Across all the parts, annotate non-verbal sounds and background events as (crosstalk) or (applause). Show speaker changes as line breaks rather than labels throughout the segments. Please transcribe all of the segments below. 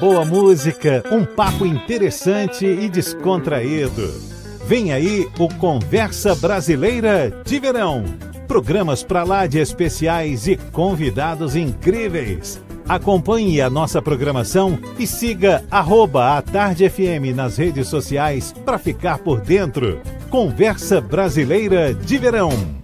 boa música, um papo interessante e descontraído. Vem aí o Conversa Brasileira de Verão. Programas para lá de especiais e convidados incríveis. Acompanhe a nossa programação e siga arroba a Tarde FM nas redes sociais para ficar por dentro. Conversa Brasileira de Verão.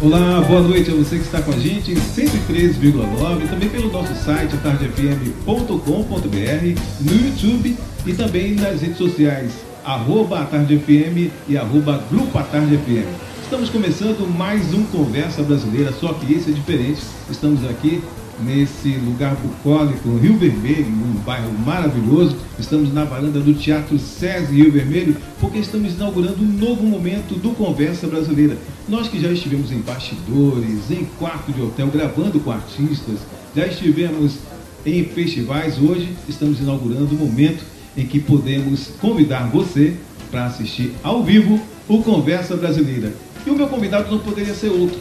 Olá, boa noite a você que está com a gente em 103,9, também pelo nosso site atardefm.com.br, no YouTube e também nas redes sociais, arroba atardefm e arroba grupo atardefm. Estamos começando mais um Conversa Brasileira, só que esse é diferente. Estamos aqui nesse lugar bucólico, Rio Vermelho, um bairro maravilhoso. Estamos na varanda do Teatro SESI Rio Vermelho, porque estamos inaugurando um novo momento do Conversa Brasileira. Nós que já estivemos em bastidores, em quarto de hotel, gravando com artistas, já estivemos em festivais, hoje estamos inaugurando um momento em que podemos convidar você para assistir ao vivo o Conversa Brasileira. E o meu convidado não poderia ser outro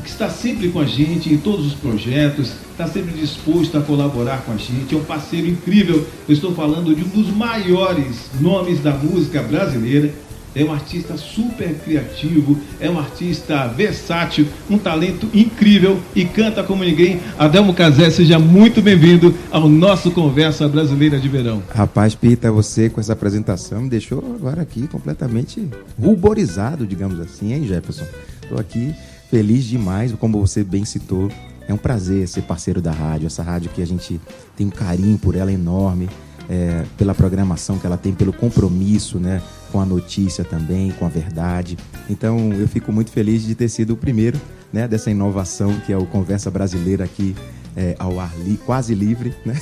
que está sempre com a gente em todos os projetos, está sempre disposto a colaborar com a gente, é um parceiro incrível. Eu estou falando de um dos maiores nomes da música brasileira. É um artista super criativo, é um artista versátil, um talento incrível e canta como ninguém. Adelmo Casé, seja muito bem-vindo ao nosso Conversa Brasileira de Verão.
Rapaz, Pita, você com essa apresentação me deixou agora aqui completamente ruborizado, digamos assim, hein, Jefferson? Estou aqui feliz demais, como você bem citou. É um prazer ser parceiro da rádio, essa rádio que a gente tem um carinho por ela enorme, é, pela programação que ela tem, pelo compromisso né, com a notícia também, com a verdade. Então eu fico muito feliz de ter sido o primeiro né, dessa inovação que é o Conversa Brasileira aqui é, ao ar li, quase livre, né?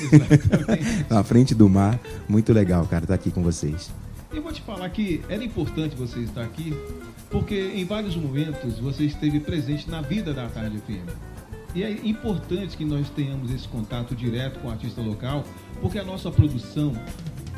(laughs) na frente do mar. Muito legal, cara, estar aqui com vocês.
Eu vou te falar que era importante você estar aqui, porque em vários momentos você esteve presente na vida da Tarde FM. E é importante que nós tenhamos esse contato direto com o artista local, porque a nossa produção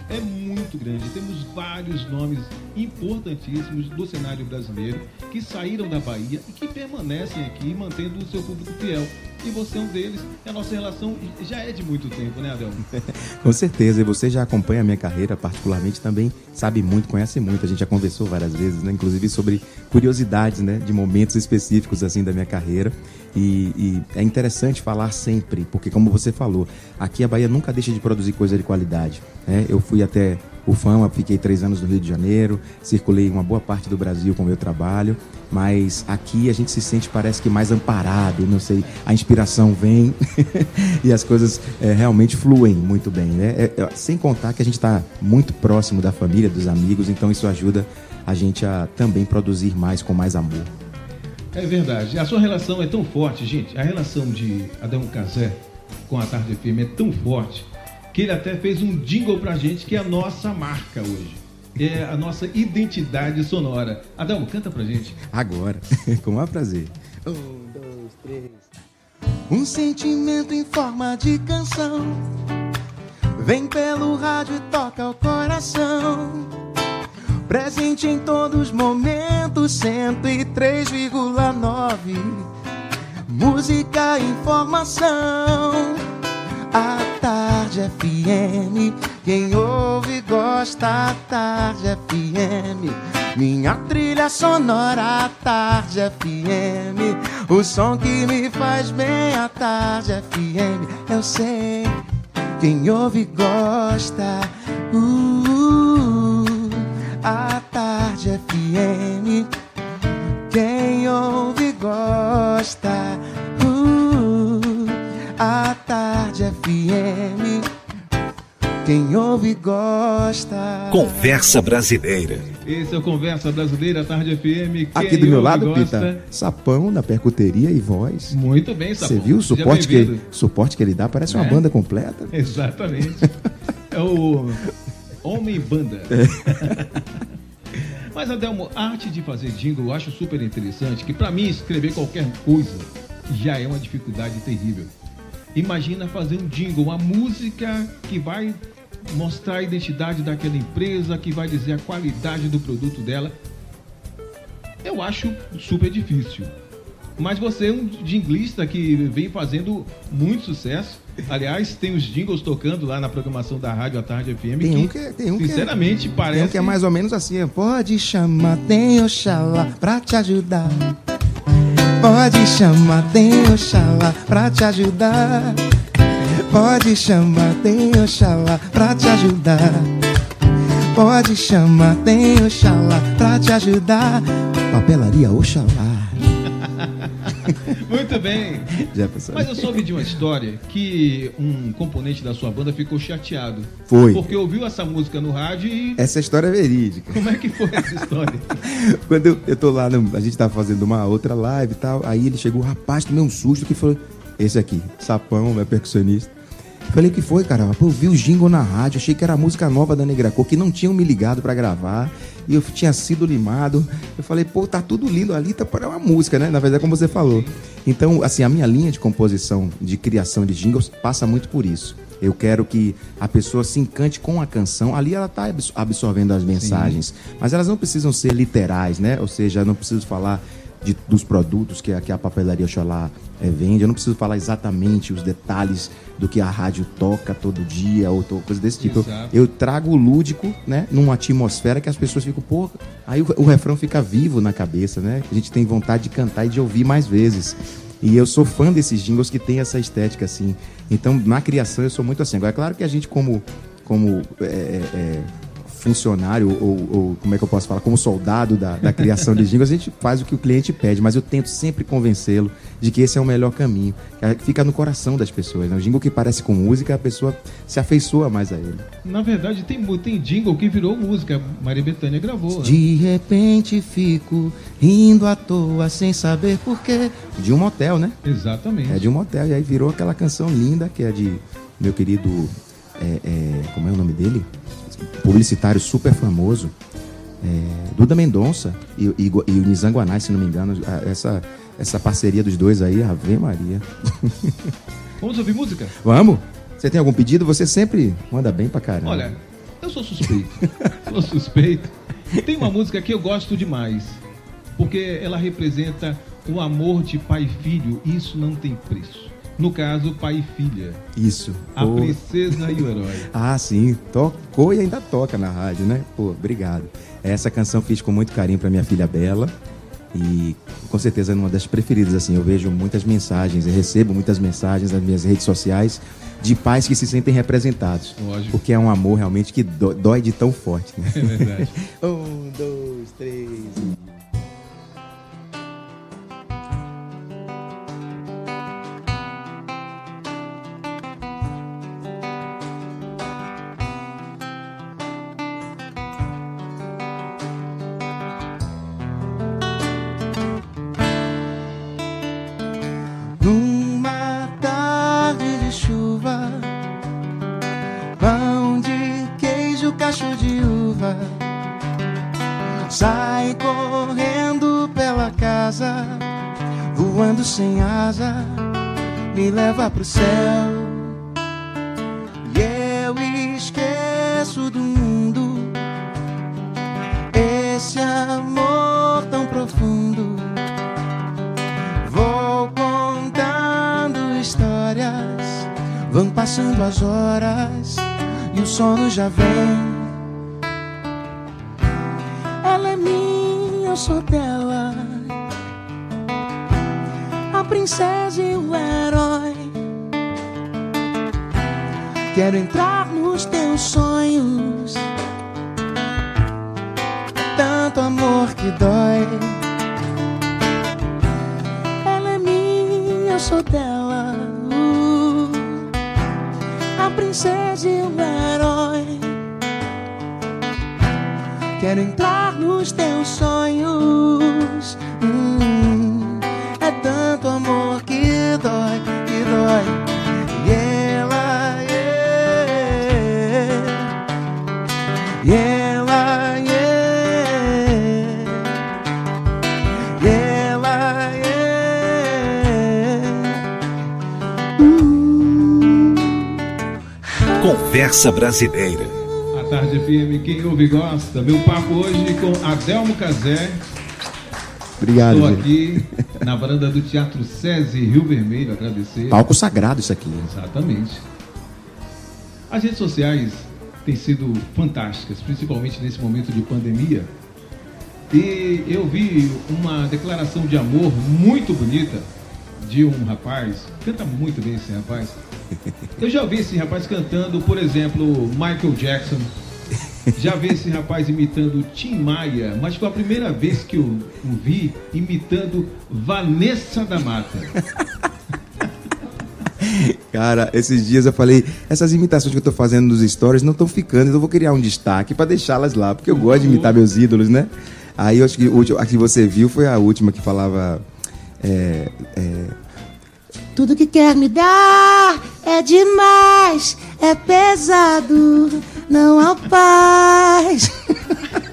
é muito grande. Temos vários nomes importantíssimos do cenário brasileiro que saíram da Bahia e que permanecem aqui mantendo o seu público fiel e você é um deles. A nossa relação já é de muito tempo, né, Adel? (laughs)
Com certeza, e você já acompanha a minha carreira, particularmente também sabe muito, conhece muito. A gente já conversou várias vezes, né, inclusive sobre curiosidades, né, de momentos específicos assim da minha carreira. E, e, é interessante falar sempre, porque como você falou, aqui a Bahia nunca deixa de produzir coisa de qualidade. Né? Eu fui até o Fama, fiquei três anos no Rio de Janeiro, circulei uma boa parte do Brasil com o meu trabalho, mas aqui a gente se sente, parece que mais amparado, não sei, a inspiração vem (laughs) e as coisas é, realmente fluem muito bem, né? É, é, sem contar que a gente está muito próximo da família, dos amigos, então isso ajuda a gente a também produzir mais com mais amor.
É verdade. A sua relação é tão forte, gente. A relação de Adão Casé com a Tarde FM é tão forte que ele até fez um jingle pra gente que é a nossa marca hoje. É a nossa identidade sonora. Adão, canta pra gente.
Agora, (laughs) com maior prazer.
Um, dois, três. Um sentimento em forma de canção vem pelo rádio e toca o coração. Presente em todos os momentos, 103,9. Música e informação. A Tarde FM, quem ouve gosta. A Tarde FM, minha trilha sonora. A Tarde FM, o som que me faz bem. A Tarde FM, eu sei, quem ouve gosta. Uh, a Tarde FM, quem ouve gosta. FM, quem ouve gosta.
Conversa Brasileira.
Esse é o Conversa Brasileira, Tarde FM. Quem
Aqui do meu lado,
gosta.
Pita, sapão na percuteria e voz.
Muito bem, Sapão.
Você viu o suporte que, suporte que ele dá? Parece uma
É.
banda completa.
Exatamente. (laughs) É o Homem Banda. (laughs) Mas, Adelmo, a arte de fazer jingle eu acho super interessante, que pra mim escrever qualquer coisa já é uma dificuldade terrível. Imagina fazer um jingle, uma música que vai mostrar a identidade daquela empresa, que vai dizer a qualidade do produto dela. Eu acho super difícil. Mas você é um jinglista que vem fazendo muito sucesso. Aliás, tem os jingles tocando lá na programação da Rádio à Tarde FM.
Tem um que, é- tem um
sinceramente,
que é,
parece.
Tem um que é mais ou menos assim: pode chamar, tem Oxalá pra te ajudar. Pode chamar, tem Oxalá pra te ajudar. Pode chamar, tem Oxalá pra te ajudar. Pode chamar, tem Oxalá pra te ajudar. Papelaria Oxalá. (laughs) (laughs)
Muito bem. Jefferson. Mas eu soube de uma história que um componente da sua banda ficou chateado.
Foi.
Porque ouviu essa música no rádio e.
Essa história é verídica.
Como é que foi essa história? (laughs)
Quando eu, eu tô lá, no, a gente tava fazendo uma outra live e tal, aí ele chegou, rapaz, tomei um susto que falou: esse aqui, Sapão, é percussionista. Falei, que foi, cara? Pô, eu vi o jingle na rádio, achei que era a música nova da Negra Cor, que não tinham me ligado para gravar, e eu tinha sido limado. Eu falei, pô, tá tudo lindo ali, tá para uma música, né? Na verdade, como você falou. Então, assim, a minha linha de composição, de criação de jingles, passa muito por isso. Eu quero que a pessoa se encante com a canção. Ali ela está absorvendo as mensagens. Sim. Mas elas não precisam ser literais, né? Ou seja, não preciso falar de, dos produtos que a, que a papelaria Oxalá é, vende. Eu não preciso falar exatamente os detalhes do que a rádio toca todo dia ou coisa desse tipo. Eu, eu, trago o lúdico, né, numa atmosfera que as pessoas ficam, pô, aí o, o refrão fica vivo na cabeça, né? A gente tem vontade de cantar e de ouvir mais vezes. E eu sou fã desses jingles que tem essa estética assim. Então, na criação eu sou muito assim. Agora, é claro que a gente como como é, é funcionário ou, ou, como é que eu posso falar, como soldado da, da criação de (laughs) jingles, a gente faz o que o cliente pede, mas eu tento sempre convencê-lo de que esse é o melhor caminho, que fica no coração das pessoas. Né? O jingle que parece com música, a pessoa se afeiçoa mais a ele.
Na verdade, tem, tem jingle que virou música, Maria Bethânia gravou. Né?
De repente fico rindo à toa sem saber porquê. De um motel, né?
Exatamente.
É de um motel, e aí virou aquela canção linda que é de meu querido. É, é, como é o nome dele? Publicitário super famoso, é, Duda Mendonça e, e, e o Nizanguanai, se não me engano, essa, essa parceria dos dois aí, Ave Maria. (laughs)
Vamos ouvir música?
Vamos! Você tem algum pedido? Você sempre manda bem pra caramba.
Olha, eu sou suspeito. sou suspeito. Tem uma música que eu gosto demais, porque ela representa o amor de pai e filho, e isso não tem preço. No caso, pai e filha.
Isso.
A Pô. princesa e o herói. (laughs)
ah, sim. Tocou e ainda toca na rádio, né? Pô, obrigado. Essa canção fiz com muito carinho para minha filha Bela. E com certeza é uma das preferidas, assim. Eu vejo muitas mensagens, eu recebo muitas mensagens nas minhas redes sociais de pais que se sentem representados.
Lógico.
Porque é um amor realmente que dói de tão forte.
Né? É verdade. (laughs)
um, dois, três. Sem asa me leva pro céu. E eu esqueço do mundo esse amor tão profundo. Vou contando histórias, vão passando as horas e o sono já vem. Quero entrar
Brasileira.
A Tarde FM, quem ouve gosta. Meu papo hoje com Adelmo Cazé
Obrigado.
Estou aqui na varanda do Teatro SESI Rio Vermelho, agradecer.
Palco sagrado isso aqui.
Exatamente. As redes sociais têm sido fantásticas, principalmente nesse momento de pandemia. E eu vi uma declaração de amor muito bonita de um rapaz, canta muito bem esse rapaz. Eu já vi esse rapaz cantando, por exemplo, Michael Jackson. Já vi esse rapaz imitando Tim Maia, mas foi a primeira vez que eu o vi imitando Vanessa da Mata.
Cara, esses dias eu falei, essas imitações que eu tô fazendo nos stories não estão ficando, então eu vou criar um destaque para deixá-las lá, porque eu gosto de imitar meus ídolos, né? Aí eu acho que a que você viu foi a última que falava. É, é,
Tudo que quer me dar é demais, é pesado, não há paz.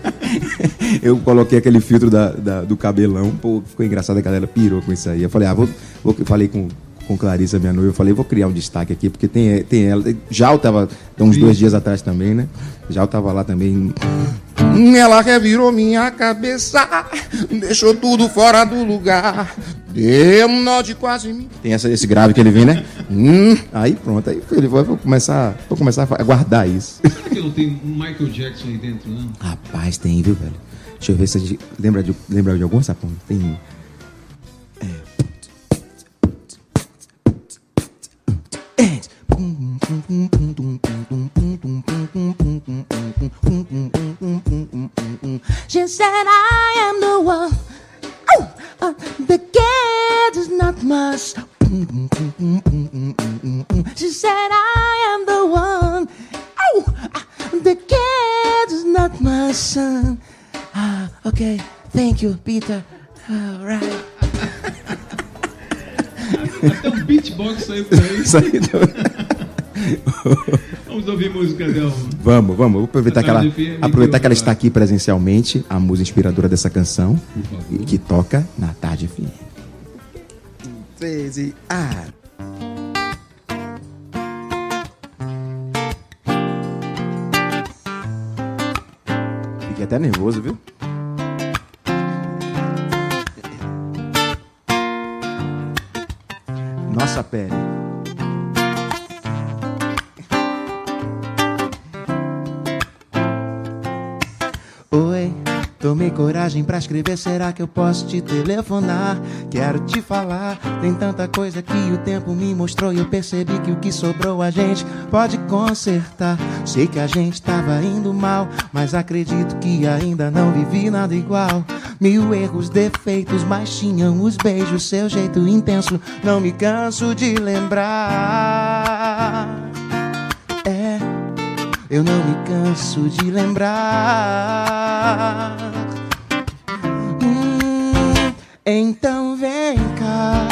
(laughs)
eu coloquei aquele filtro da, da, do cabelão, pô, ficou engraçado, a galera pirou com isso aí. Eu falei, ah, vou, vou falei com, com Clarissa, minha noiva, eu falei, vou criar um destaque aqui, porque tem, tem ela. Já eu tava uns Sim. dois dias atrás também, né? Já eu tava lá também.
Ela revirou minha cabeça, deixou tudo fora do lugar. Deu um nó de quase mim.
Tem essa, esse grave que ele vem, né? Hum, aí pronto, aí ele vai vou começar, vou começar a guardar isso.
Será que não tem Michael Jackson aí dentro, não?
Rapaz, tem, viu, velho? Deixa eu ver se a gente lembra de, lembra de algum sapão. Tem. É.
She said, I am the one. Oh, uh, the kid is not much. She said, I am the one. Oh, uh, the kid is not my son. Ah, okay. Thank you, Peter. All right.
Até um beatbox saiu por aí. Saiu. (laughs) Vamos ouvir música dela.
Vamos, vamos. Vou aproveitar que ela, aproveitar que ela está aqui presencialmente, a música inspiradora dessa canção, que toca na Tarde FM. 13 A. Fiquei até nervoso, viu? Nossa pele.
Tomei coragem para escrever, será que eu posso te telefonar? Quero te falar, tem tanta coisa que o tempo me mostrou e eu percebi que o que sobrou a gente pode consertar. Sei que a gente tava indo mal, mas acredito que ainda não vivi nada igual. Mil erros, defeitos, mas tinham os beijos, seu jeito intenso, não me canso de lembrar. É, eu não me canso de lembrar. Então vem cá.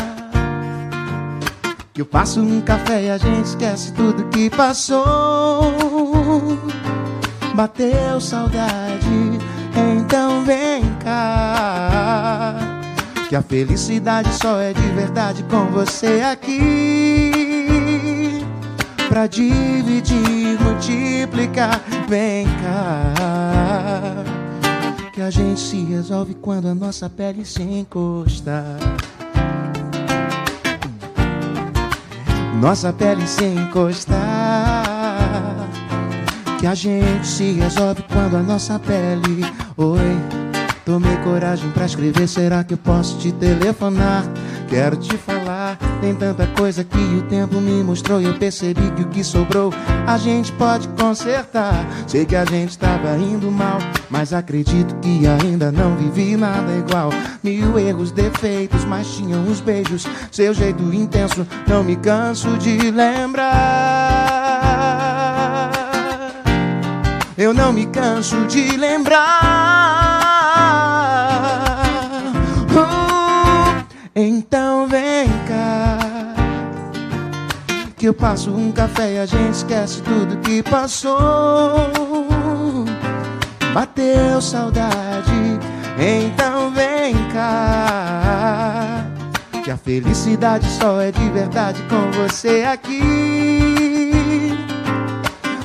Que eu passo um café e a gente esquece tudo que passou. Bateu saudade, então vem cá. Que a felicidade só é de verdade com você aqui. Pra dividir, multiplicar, vem cá que a gente se resolve quando a nossa pele se encosta. Nossa pele se encostar. Que a gente se resolve quando a nossa pele. Oi, tomei coragem pra escrever. Será que eu posso te telefonar? Quero te falar, tem tanta coisa que o tempo me mostrou e eu percebi que o que sobrou a gente pode consertar. Sei que a gente estava indo mal, mas acredito que ainda não vivi nada igual. Mil erros, defeitos, mas tinham os beijos, seu jeito intenso, não me canso de lembrar. Eu não me canso de lembrar. Que eu passo um café e a gente esquece tudo que passou. Bateu saudade Então vem cá. Que a felicidade só é de verdade com você aqui.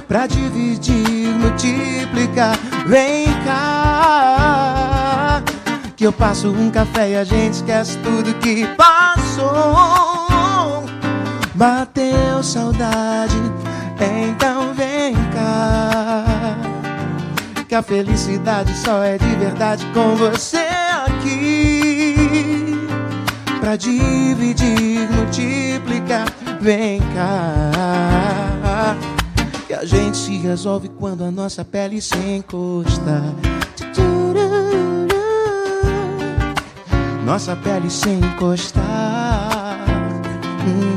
Pra dividir, multiplicar Vem cá.
Que eu passo um café e a gente esquece tudo que passou. Bateu saudade, então vem cá. Que a felicidade só é de verdade com você aqui. Pra dividir, multiplicar, vem cá. Que a gente se resolve quando a nossa pele se encosta. Nossa pele se encostar. Hum,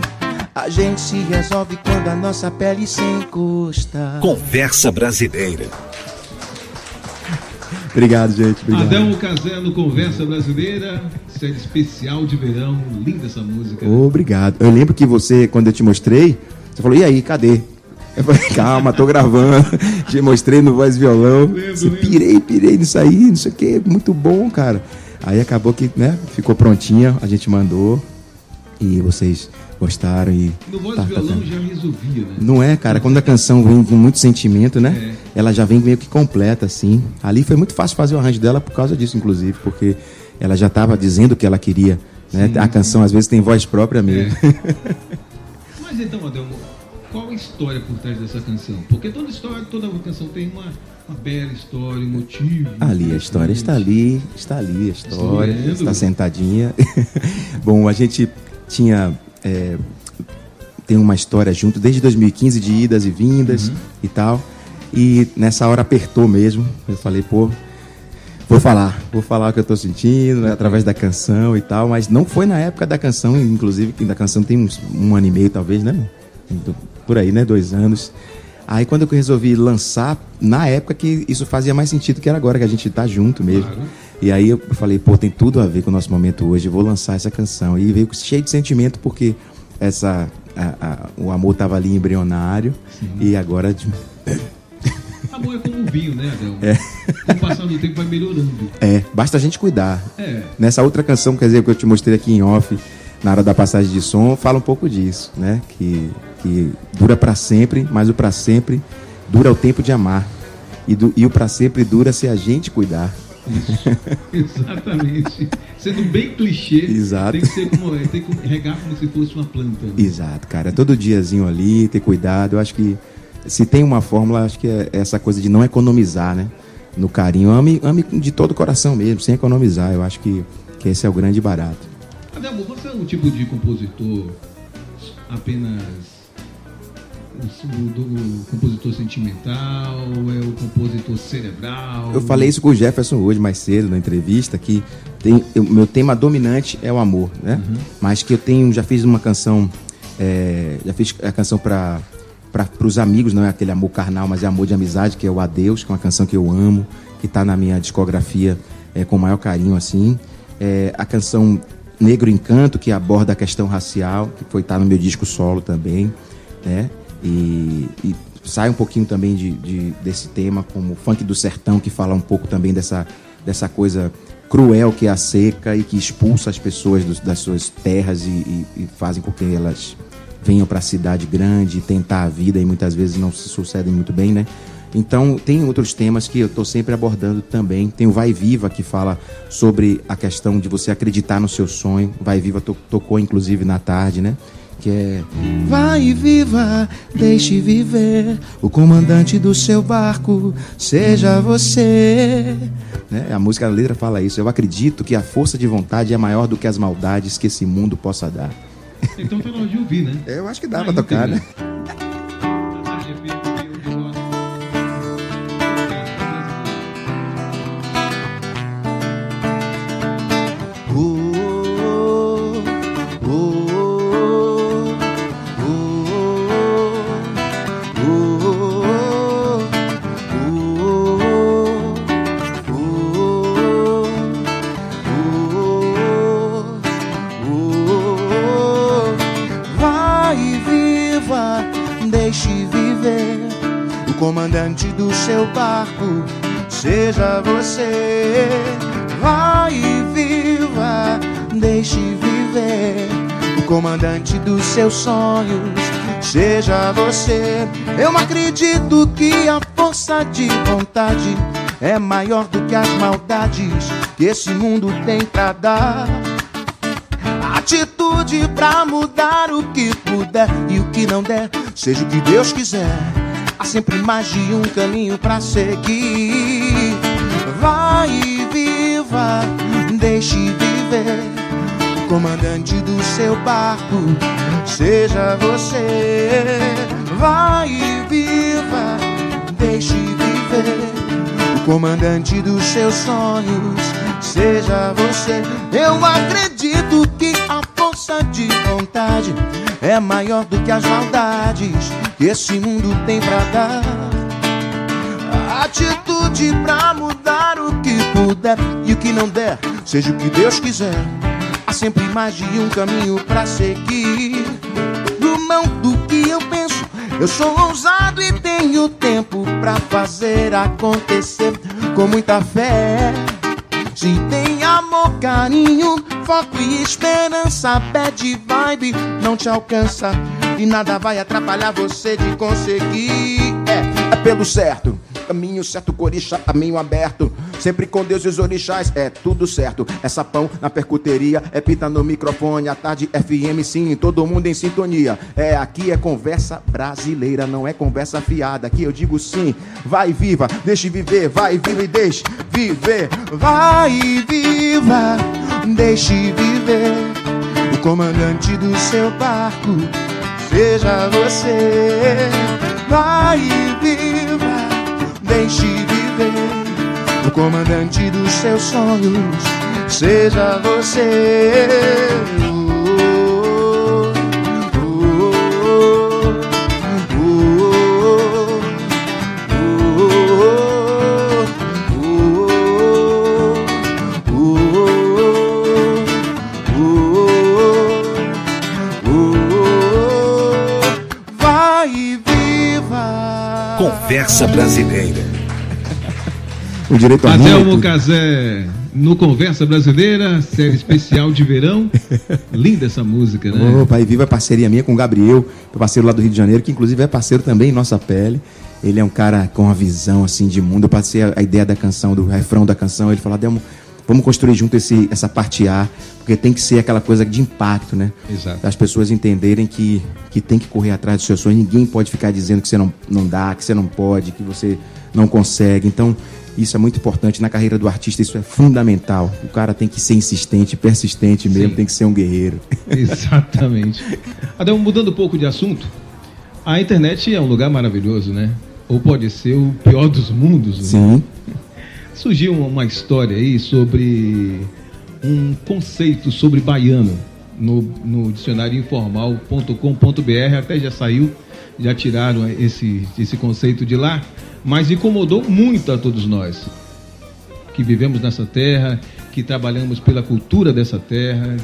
a gente se resolve quando a nossa pele se encosta.
Conversa Brasileira.
Obrigado, gente. Obrigado.
Adão Casé Conversa Brasileira, série especial de verão. Linda essa música.
Obrigado. Eu lembro que você, quando eu te mostrei, você falou, e aí, cadê? Eu falei, (laughs) calma, tô gravando. (laughs) Te mostrei no voz violão.
Lembro,
Você, pirei, pirei nisso aí, não sei o que, muito bom, cara. Aí acabou que, né, ficou prontinha, a gente mandou vocês gostaram e.
No voz
tá
violão
tocando.
já resolvia, né?
Não é, cara, quando a canção vem com muito sentimento, né? Ela já vem meio que completa, assim. Ali foi muito fácil fazer o arranjo dela por causa disso, inclusive, porque ela já estava dizendo o que ela queria. Né? A canção às vezes tem voz própria mesmo. (laughs)
Mas então, Adelmo, qual a história por trás dessa canção? Porque toda história, toda canção tem uma, uma bela história, um motivo.
Ali, a história está ali, está ali a história, está sentadinha. (laughs) Bom, a gente tinha. é, tem uma história junto desde 2015 de idas e vindas
Uhum.
e tal. E nessa hora apertou mesmo. Eu falei, pô, vou falar, vou falar o que eu tô sentindo, né, através da canção e tal. Mas não foi na época da canção, inclusive, que da canção tem uns, um ano e meio, talvez, né? Por aí, né? Dois anos. Aí quando eu resolvi lançar, na época que isso fazia mais sentido que era agora, que a gente tá junto mesmo.
Claro.
E aí eu falei, pô, tem tudo a ver com o nosso momento hoje, vou lançar essa canção. E veio cheio de sentimento, porque essa, a- a- o amor tava ali embrionário e agora. de- (laughs)
Amor é como um vinho, né, Adelmo? É. Com o passar do tempo vai melhorando.
É, basta a gente cuidar.
É.
Nessa outra canção, quer dizer, que eu te mostrei aqui em off, na hora da passagem de som, fala um pouco disso, né? Que, que dura para sempre, mas o para sempre dura o tempo de amar. E, do- e o para sempre dura se a gente cuidar. (laughs)
Exatamente. Sendo bem clichê,
Exato.
tem que ser como é, tem que regar como se fosse uma planta. né?
Exato, cara. Todo diazinho ali, ter cuidado. Eu acho que se tem uma fórmula, acho que é essa coisa de não economizar, né? No carinho. Ame, ame de todo o coração mesmo, sem economizar. Eu acho que, que esse é o grande barato.
Adelmo, você é um tipo de compositor apenas do compositor sentimental, é o compositor cerebral?
Eu falei isso com o Jefferson hoje, mais cedo, na entrevista, que tem, o meu tema dominante é o amor, né? Mas que eu tenho, já fiz uma canção, é, já fiz a canção para para os amigos, não é aquele amor carnal, mas é amor de amizade, que é o Adeus, que é uma canção que eu amo, que está na minha discografia é, com o maior carinho, assim. É, a canção Negro Encanto, que aborda a questão racial, que foi estar no meu disco solo também, né? E, e sai um pouquinho também de, de- desse tema, como o Funk do Sertão, que fala um pouco também dessa, dessa coisa cruel que é a seca e que expulsa as pessoas das suas terras e, e- e fazem com que elas venham para a cidade grande tentar a vida e muitas vezes não se sucedem muito bem, né? Então, tem outros temas que eu estou sempre abordando também. Tem o Vai Viva, que fala sobre a questão de você acreditar no seu sonho. Vai Viva to- tocou, inclusive, na tarde, né? Que é
Vai e viva, deixe viver. O comandante do seu barco seja você.
né? A música, a letra fala isso. Eu acredito que a força de vontade é maior do que as maldades que esse mundo possa dar.
Então tá na hora de ouvir, né?
Eu acho que dá
Na
pra tocar, né?
Seus sonhos seja você. Eu acredito que a força de vontade é maior do que as maldades
que esse mundo tem pra dar. Atitude pra mudar o que puder e o que não der, seja o que Deus quiser. Há sempre mais de um caminho pra seguir. Vai e viva, deixe viver. Comandante do seu barco, seja você. Vai e viva, deixe viver. O comandante dos seus sonhos, seja você. Eu acredito que a força de vontade é maior do que as maldades que esse mundo tem pra dar. Atitude pra mudar o que puder e o que não der, seja o que Deus quiser. Sempre mais de um caminho pra seguir. No mão do que eu penso, eu sou ousado e tenho tempo pra fazer acontecer com muita fé. Se tem amor, carinho, foco e esperança, bad vibe não te alcança e nada vai atrapalhar você de conseguir. É, é pelo certo. Caminho certo, coricha, caminho aberto. Sempre com Deus e os orixás, é tudo certo. É sapão na percuteria, é pita no microfone. A tarde FM, sim, todo mundo em sintonia. É, aqui é conversa brasileira, não é conversa fiada. Aqui eu digo sim, vai viva, deixe viver, vai viva e deixe viver. Vai viva, deixe viver. O comandante do seu barco, seja você. Vai viva deixe viver. O comandante dos seus sonhos, seja você.
Conversa Brasileira.
O direito a
Adelmo Casé no Conversa Brasileira, série especial de verão. Linda essa música, né?
Ô, Pai Viva é parceria minha com o Gabriel, meu parceiro lá do Rio de Janeiro, que inclusive é parceiro também em nossa pele. Ele é um cara com uma visão assim de mundo. Eu passei a, a ideia da canção, do refrão da canção. Ele falou: Adelmo, vamos construir junto esse, essa parte A, porque tem que ser aquela coisa de impacto, né?
Exato.
As pessoas entenderem que, que tem que correr atrás dos seus sonhos. Ninguém pode ficar dizendo que você não, não dá, que você não pode, que você não consegue. Então, isso é muito importante na carreira do artista, isso é fundamental. O cara tem que ser insistente, persistente mesmo,
Sim.
tem que ser um guerreiro. (laughs)
Exatamente. Adão, mudando um pouco de assunto, a internet é um lugar maravilhoso, né? Ou pode ser o pior dos mundos. né? Surgiu uma história aí sobre um conceito sobre baiano no, no dicionário informal.com.br, até já saiu, já tiraram esse, esse conceito de lá, mas incomodou muito a todos nós que vivemos nessa terra, que trabalhamos pela cultura dessa terra,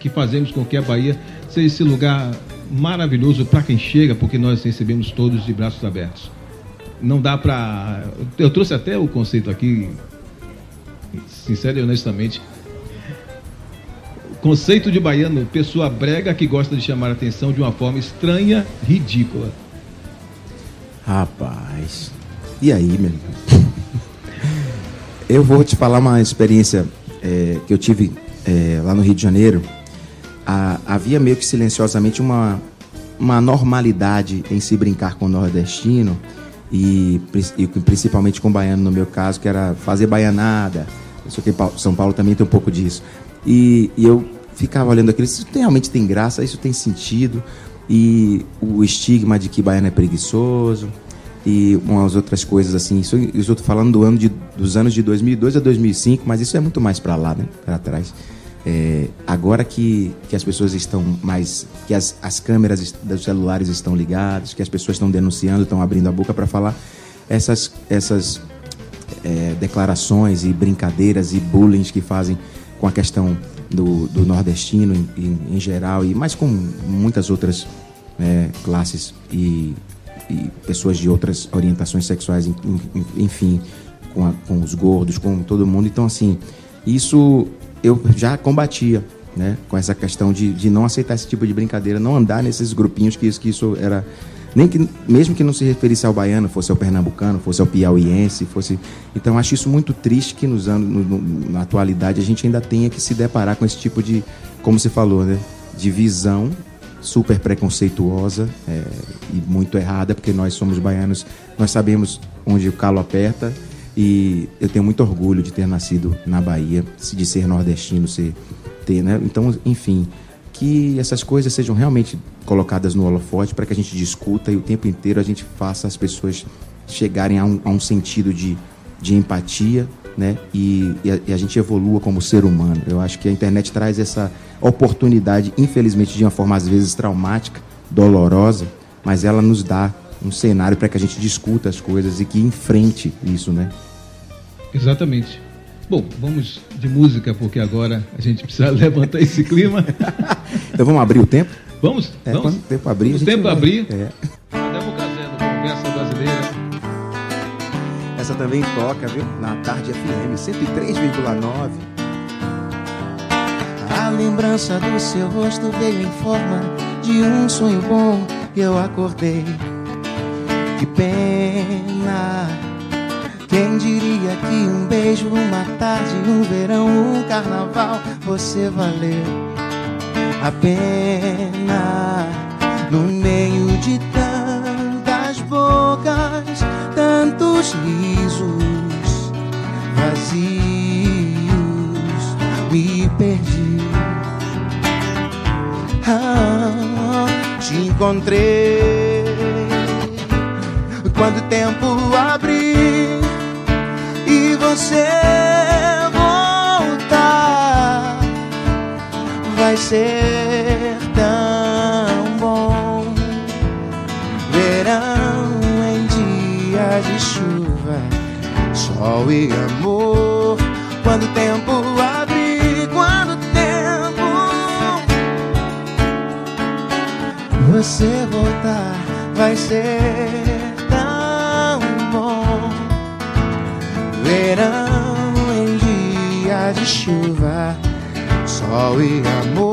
que fazemos com que a Bahia seja esse lugar maravilhoso para quem chega, porque nós recebemos todos de braços abertos. Não dá para. Eu trouxe até o conceito aqui, sincero e honestamente. Conceito de baiano, pessoa brega que gosta de chamar a atenção de uma forma estranha, ridícula.
Rapaz. E aí, meu irmão? (laughs) Eu vou te falar uma experiência é, que eu tive é, lá no Rio de Janeiro. Ah, havia meio que silenciosamente uma, uma normalidade em se brincar com o nordestino e, e principalmente com baiano, no meu caso, que era fazer baianada. Eu sei que São Paulo também tem um pouco disso. E, e eu ficava olhando aquilo, isso realmente tem graça, isso tem sentido. E o estigma de que baiano é preguiçoso e umas outras coisas assim. Isso, eu tô falando do ano de, dos anos de 2002 a 2005, mas isso é muito mais para lá, né? Para trás. É, agora que, que as pessoas estão mais. que as, as câmeras dos celulares estão ligadas, que as pessoas estão denunciando, estão abrindo a boca para falar, essas, essas é, declarações e brincadeiras e bullying que fazem com a questão do, do nordestino em, em- em geral, e mais com muitas outras né, classes e, e pessoas de outras orientações sexuais, en- en- enfim, com, a- com os gordos, com todo mundo. Então, assim, isso eu já combatia. Né, com essa questão de, de não aceitar esse tipo de brincadeira, não andar nesses grupinhos que isso, que isso era
Nem que, mesmo que não se referisse ao baiano, fosse ao pernambucano, fosse ao piauiense, fosse. Então acho isso muito triste que nos anos, no, no, na atualidade a gente ainda tenha que se deparar com esse tipo de, como você falou, né? De visão super preconceituosa é, e muito errada, porque nós somos baianos, nós sabemos onde o calo aperta e eu tenho muito orgulho de ter nascido na Bahia, de ser nordestino, ser ter, né? Então, enfim, que essas coisas sejam realmente colocadas no holofote para que a gente discuta e o tempo inteiro a gente faça as pessoas chegarem a um, a um sentido de, de empatia, né? E, e, a, e, a, gente evolua como ser humano. Eu acho que a internet traz essa oportunidade, infelizmente, de uma forma às vezes traumática, dolorosa, mas ela nos dá um cenário para que a gente discuta as coisas e que enfrente isso, né?
Exatamente. Bom, vamos de música, porque agora a gente precisa (laughs) levantar esse clima. (laughs)
então vamos abrir o tempo?
Vamos?
É,
vamos?
Quando o tempo abrir.
O tempo
vai...
abrir.
É.
Conversa Brasileira.
Essa também toca, viu? Na Tarde FM 103,9.
A lembrança do seu rosto veio em forma de um sonho bom que eu acordei. Que pena. Quem diria que um beijo, uma tarde, um verão, um carnaval, você valeu a pena. No meio de tantas bocas, tantos risos vazios, me perdi. Ah, te encontrei quando o tempo abriu você voltar, vai ser tão bom. Verão em dias de chuva, sol e amor. Quando o tempo abrir, quando o tempo você voltar, vai ser verão em dia de chuva, sol e amor.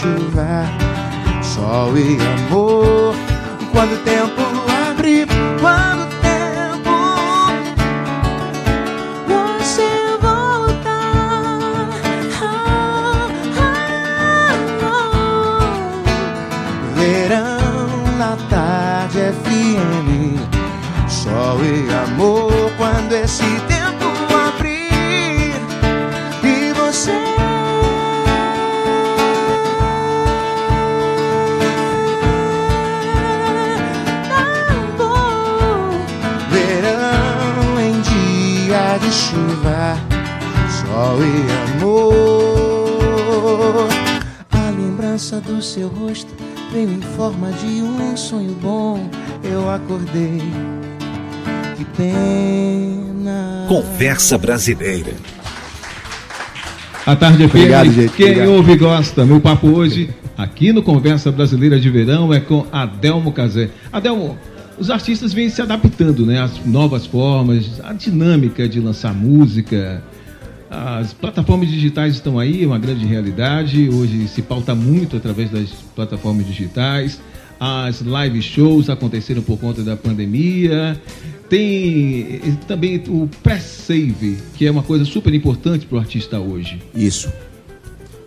Chuva, sol e amor. Quando o tempo abrir, quando sol e amor a lembrança do seu rosto veio em forma de um sonho bom eu acordei que pena.
Conversa Brasileira.
A tarde é Obrigado, gente. Quem Obrigado. ouve gosta. Meu papo hoje, aqui no Conversa Brasileira de Verão, é com Adelmo Cazé. Adelmo, os artistas vêm se adaptando, né? Às novas formas, a dinâmica de lançar música. As plataformas digitais estão aí, é uma grande realidade. Hoje se pauta muito através das plataformas digitais. As live shows aconteceram por conta da pandemia. Tem também o pré-save, que é uma coisa super importante para o artista hoje.
Isso.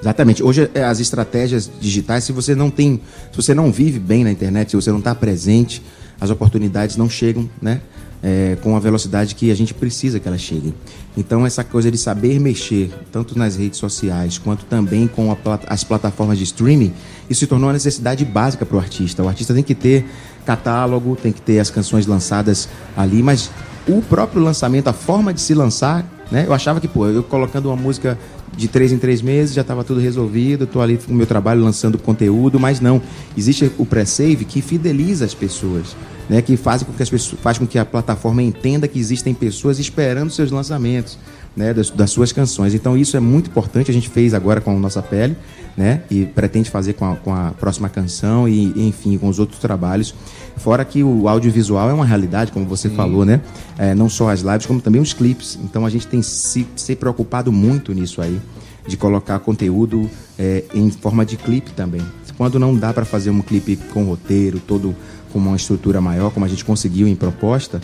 Exatamente. Hoje é, as estratégias digitais, se você não tem, se você não vive bem na internet, se você não está presente, as oportunidades não chegam, né?
É, com a velocidade que a gente precisa que elas cheguem. Então, essa coisa de saber mexer, tanto nas redes sociais quanto também com a, as plataformas de streaming, isso se tornou uma necessidade básica para o artista. O artista tem que ter catálogo, tem que ter as canções lançadas ali, mas o próprio lançamento, a forma de se lançar, né? Eu achava que, pô, eu colocando uma música de três em três meses já estava tudo resolvido, estou ali com o meu trabalho lançando conteúdo, mas não. Existe o pré-save que fideliza as pessoas né, que faz com que as pessoas, faz com que a plataforma entenda que existem pessoas esperando seus lançamentos, né, das, das, suas canções. Então isso é muito importante. A gente fez agora com a nossa pele, né, e pretende fazer com a, com a próxima canção e, enfim, com os outros trabalhos. Fora que o audiovisual é uma realidade, como você Sim. falou, né? É, não só as lives, como também os clipes. Então a gente tem se, se preocupado muito nisso aí, de colocar conteúdo é, em forma de clipe também. Quando não dá para fazer um clipe com roteiro, todo com uma estrutura maior, como a gente conseguiu em proposta,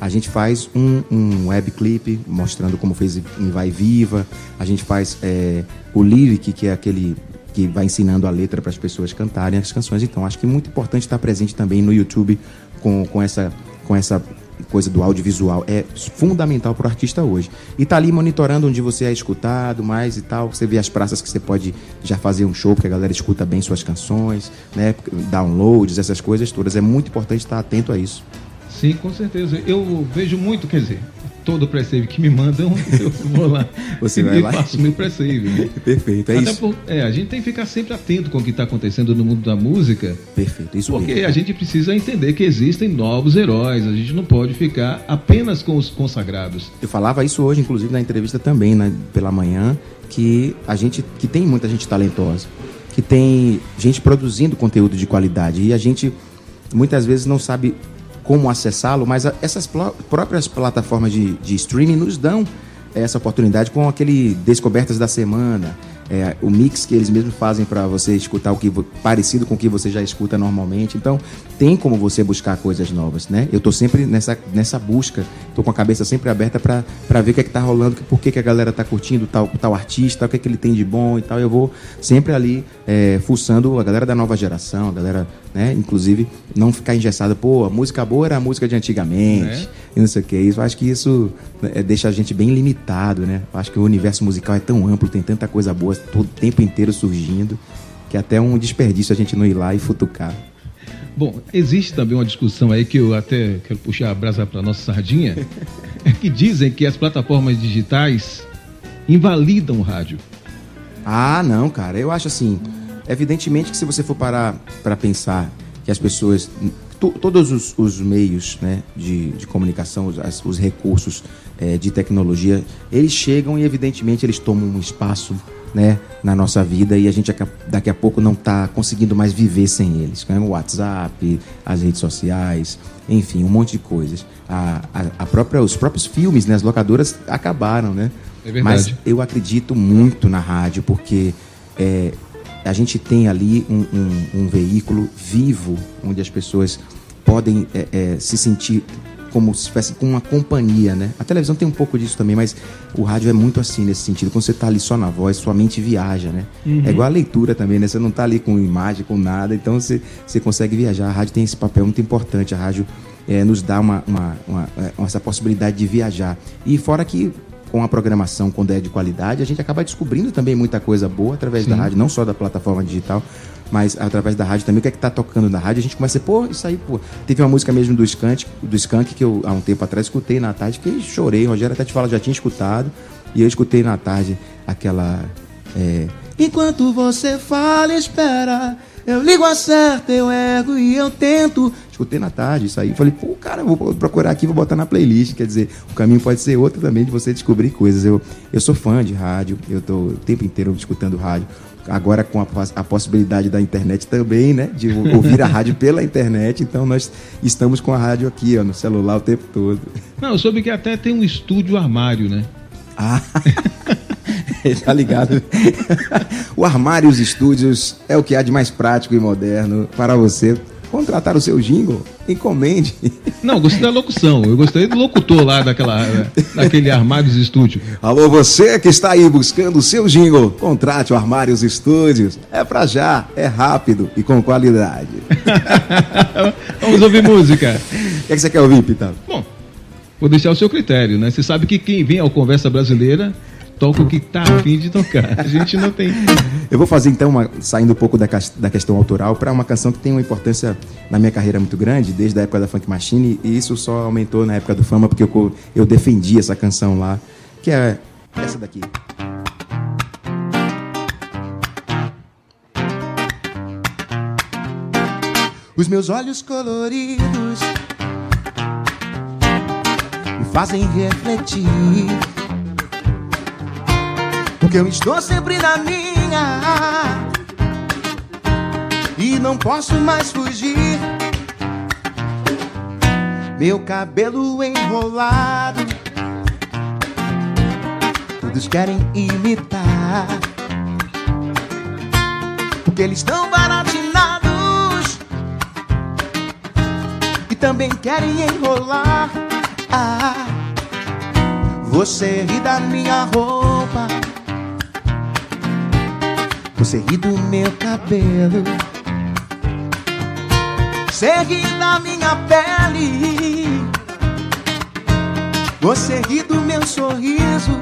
a gente faz um, um web clip mostrando como fez em Vai Viva, a gente faz é, o lyric, que é aquele que vai ensinando a letra para as pessoas cantarem as canções. Então, acho que é muito importante estar presente também no YouTube com, com, essa, com essa coisa do audiovisual é fundamental para o artista hoje. E tá ali monitorando onde você é escutado mais e tal. Você vê as praças que você pode já fazer um show, porque a galera escuta bem suas canções, né? Downloads, essas coisas todas. É muito importante estar atento a isso.
Sim, com certeza. Eu vejo muito, quer dizer, todo pre-save que me mandam, (laughs) eu vou lá
Você vai
e
lá?
faço meu pre-save. Né?
Perfeito, é
Até
isso.
Por, é, a gente tem que ficar sempre atento com o que está acontecendo no mundo da música.
Perfeito, isso
Porque
mesmo.
a gente precisa entender que existem novos heróis, a gente não pode ficar apenas com os consagrados.
Eu falava isso hoje, inclusive, na entrevista também, né, pela manhã, que a gente, que tem muita gente talentosa, que tem gente produzindo conteúdo de qualidade e a gente muitas vezes não sabe como acessá-lo, mas essas próprias plataformas de, de streaming nos dão essa oportunidade com aquele Descobertas da Semana, é, o mix que eles mesmos fazem para você escutar o que parecido com o que você já escuta normalmente. Então, tem como você buscar coisas novas, né? Eu estou sempre nessa, nessa busca, estou com a cabeça sempre aberta para ver o que é está rolando, por que, que a galera está curtindo tal, tal artista, o que é que ele tem de bom e tal. Eu vou sempre ali é, fuçando a galera da nova geração, a galera, né? Inclusive, não ficar engessada, pô, a música boa era a música de antigamente, é. e não sei o que. Isso, eu acho que isso é, deixa a gente bem limitado, né? Eu acho que o universo musical é tão amplo, tem tanta coisa boa todo o tempo inteiro surgindo, que é até um desperdício a gente não ir lá e futucar.
Bom, existe também uma discussão aí que eu até quero puxar a brasa para nossa sardinha, (laughs) que dizem que as plataformas digitais invalidam o rádio.
Ah, não, cara. Eu acho assim, evidentemente que se você for parar para pensar que as pessoas, todos os, os, meios né, de, de comunicação, os, os recursos é, de tecnologia, eles chegam e evidentemente eles tomam um espaço né, na nossa vida e a gente daqui a pouco não está conseguindo mais viver sem eles. Né? O WhatsApp, as redes sociais, enfim, um monte de coisas. A, a, a própria, os próprios filmes, né, as locadoras acabaram, né?
É.
Mas eu acredito muito na rádio porque é, a gente tem ali um, um, um, veículo vivo onde as pessoas podem é, é, se sentir como se fosse com uma companhia, né? A televisão tem um pouco disso também, mas o rádio é muito assim nesse sentido. Quando você está ali só na voz, sua mente viaja, né? Uhum. É igual a leitura também, né? Você não está ali com imagem, com nada, então você, você consegue viajar. A rádio tem esse papel muito importante. A rádio é, nos dá uma, uma, uma, é, essa possibilidade de viajar. E fora que com a programação, quando é de qualidade, a gente acaba descobrindo também muita coisa boa através Sim. da rádio, não só da plataforma digital, mas através da rádio também, o que é que tá tocando na rádio, a gente começa a pô, isso aí, pô. Teve uma música mesmo do Skank, do Skank que eu há um tempo atrás escutei na tarde, que chorei, o Rogério até te fala, já tinha escutado, e eu escutei na tarde aquela. É...
Enquanto você fala, espera. Eu ligo a certa, eu ergo e eu tento.
Escutei na tarde isso aí. Falei, pô, cara, vou procurar aqui, vou botar na playlist. Quer dizer, o caminho pode ser outro também de você descobrir coisas. Eu, eu sou fã de rádio, eu tô o tempo inteiro escutando rádio agora com a, a, possibilidade da internet também, né? De ouvir a rádio pela internet. Então nós estamos com a rádio aqui, ó, no celular o tempo todo.
Não, eu soube que até tem um estúdio armário, né?
Ah, (laughs) (laughs) tá ligado? (laughs) o armário os estúdios é o que há de mais prático e moderno para você contratar o seu jingle, encomende. (laughs)
Não, gostei da locução. Eu gostei do locutor lá daquela, daquele Armários Estúdio.
Alô, você que está aí buscando o seu jingle, contrate o Armários Estúdios. É pra já, é rápido e com qualidade.
Vamos ouvir música.
O que, é que você quer ouvir, Pitão?
Bom, vou deixar o seu critério, né? Você sabe que quem vem ao Conversa Brasileira toca o que está afim de tocar. A gente não tem.
Eu vou fazer então, uma, saindo um pouco da, da questão autoral, para uma canção que tem uma importância na minha carreira muito grande, desde a época da Funk Machine, e isso só aumentou na época do Fama, porque eu, eu defendi essa canção lá, que é essa daqui.
Os meus olhos coloridos me fazem refletir. Porque eu estou sempre na minha e não posso mais fugir. Meu cabelo enrolado, todos querem imitar. Porque eles estão baratinados também querem enrolar. Ah, você ri da minha roupa, você ri do meu cabelo, você ri da minha pele, você ri do meu sorriso.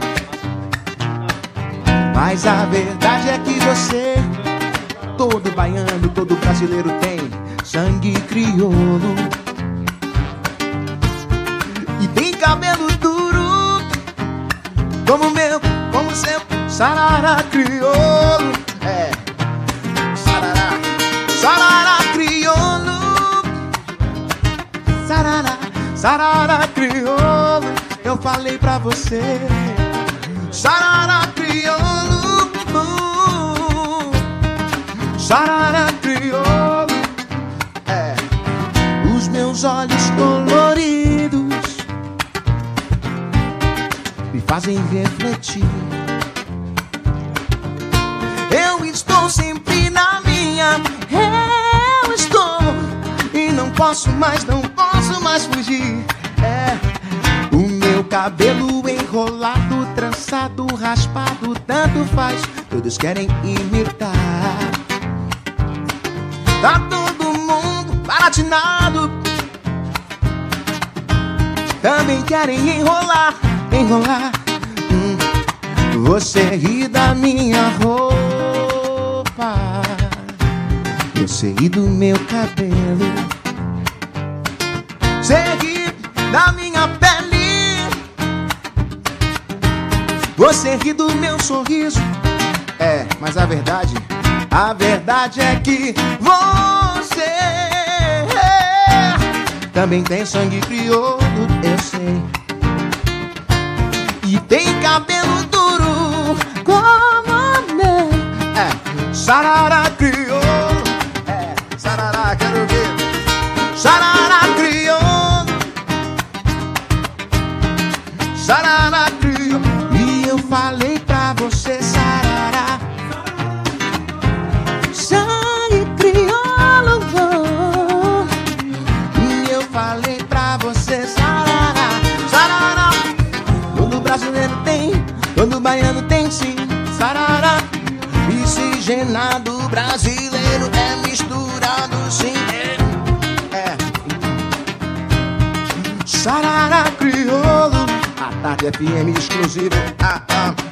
Mas a verdade é que você, todo baiano, todo brasileiro tem sangue crioulo. cabelo duro Como meu, como seu Sarará crioulo sarará crioulo. Sarará, sarará crioulo. Eu falei pra você. Sarará crioulo. Sarará crioulo. É. Os meus olhos coloridos fazem refletir. Posso mais, não posso mais fugir. É o meu cabelo enrolado, trançado, raspado, tanto faz, todos querem imitar. Tá todo mundo baratinado, também querem enrolar, enrolar. Você ri da minha roupa, você ri do meu cabelo, da minha pele, você ri do meu sorriso. É, mas a verdade, a verdade é que você também tem sangue crioulo, eu sei. E tem cabelo Sarará crioulo, oxigenado brasileiro é misturado sim. É. Sarará crioulo, a tarde FM exclusivo. Ah, ah, ah, ah.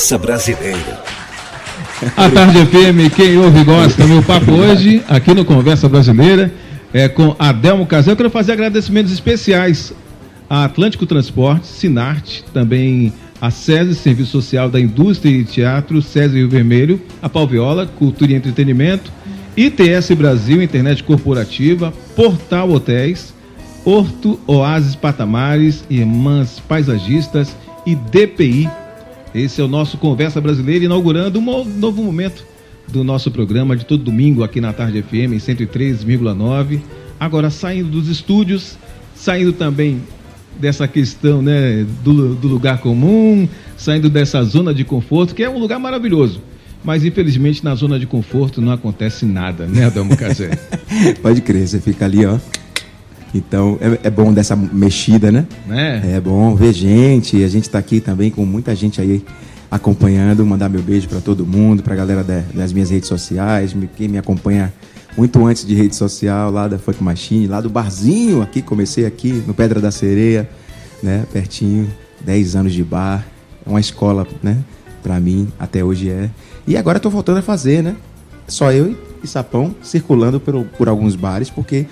Conversa Brasileira.
A Tarde FM, quem ouve gosta. Meu papo hoje, aqui no Conversa Brasileira, é com Adelmo Casal. Eu quero fazer agradecimentos especiais a Atlântico Transporte, Sinarte, também a SESI, Serviço Social da Indústria e Teatro, SESI Rio Vermelho, a Palviola, Cultura e Entretenimento, ITS Brasil, Internet Corporativa, Portal Hotéis, Horto Oásis Patamares, Irmãs Paisagistas e DPI esse é o nosso Conversa Brasileira, inaugurando um novo momento do nosso programa de todo domingo aqui na Tarde FM 103,9. Agora saindo dos estúdios, saindo também dessa questão né, do, do lugar comum, saindo dessa zona de conforto, que é um lugar maravilhoso. Mas infelizmente na zona de conforto não acontece nada, né, Adamo Casé? (laughs)
Pode crer, você fica ali, ó. Então é, é, bom dessa mexida, né?
né?
É bom ver gente. A gente está aqui também com muita gente aí acompanhando. Mandar meu beijo para todo mundo, para a galera das minhas redes sociais, quem me acompanha muito antes de rede social, lá da Funk Machine, lá do barzinho aqui, comecei aqui no Pedra da Sereia, né? Pertinho, 10 anos de bar. É uma escola, né? Para mim, até hoje é. E agora estou voltando a fazer, né? Só eu e Sapão circulando por, por alguns bares, porque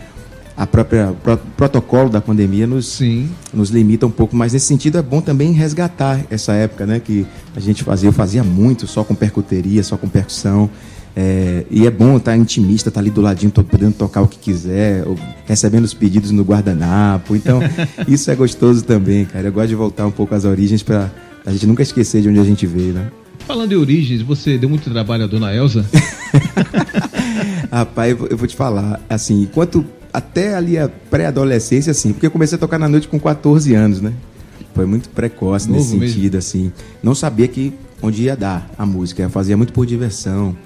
a própria pro, protocolo da pandemia nos,
Sim.
nos limita um pouco, mas nesse sentido é bom também resgatar essa época, né? Que a gente fazia, eu fazia muito só com percuteria, só com percussão. É, e é bom estar tá intimista, estar tá ali do ladinho, podendo tocar o que quiser, recebendo os pedidos no guardanapo. Então, (laughs) isso é gostoso também, cara. Eu gosto de voltar um pouco às origens para a gente nunca esquecer de onde a gente veio, né?
Falando em origens, você deu muito trabalho à dona Elza? (laughs)
Rapaz, eu vou te falar, assim, enquanto até ali a pré-adolescência, assim, porque eu comecei a tocar na noite com 14 anos, né? Foi muito precoce Novo nesse sentido, mesmo. assim. Não sabia que onde ia dar a música, eu fazia muito por diversão.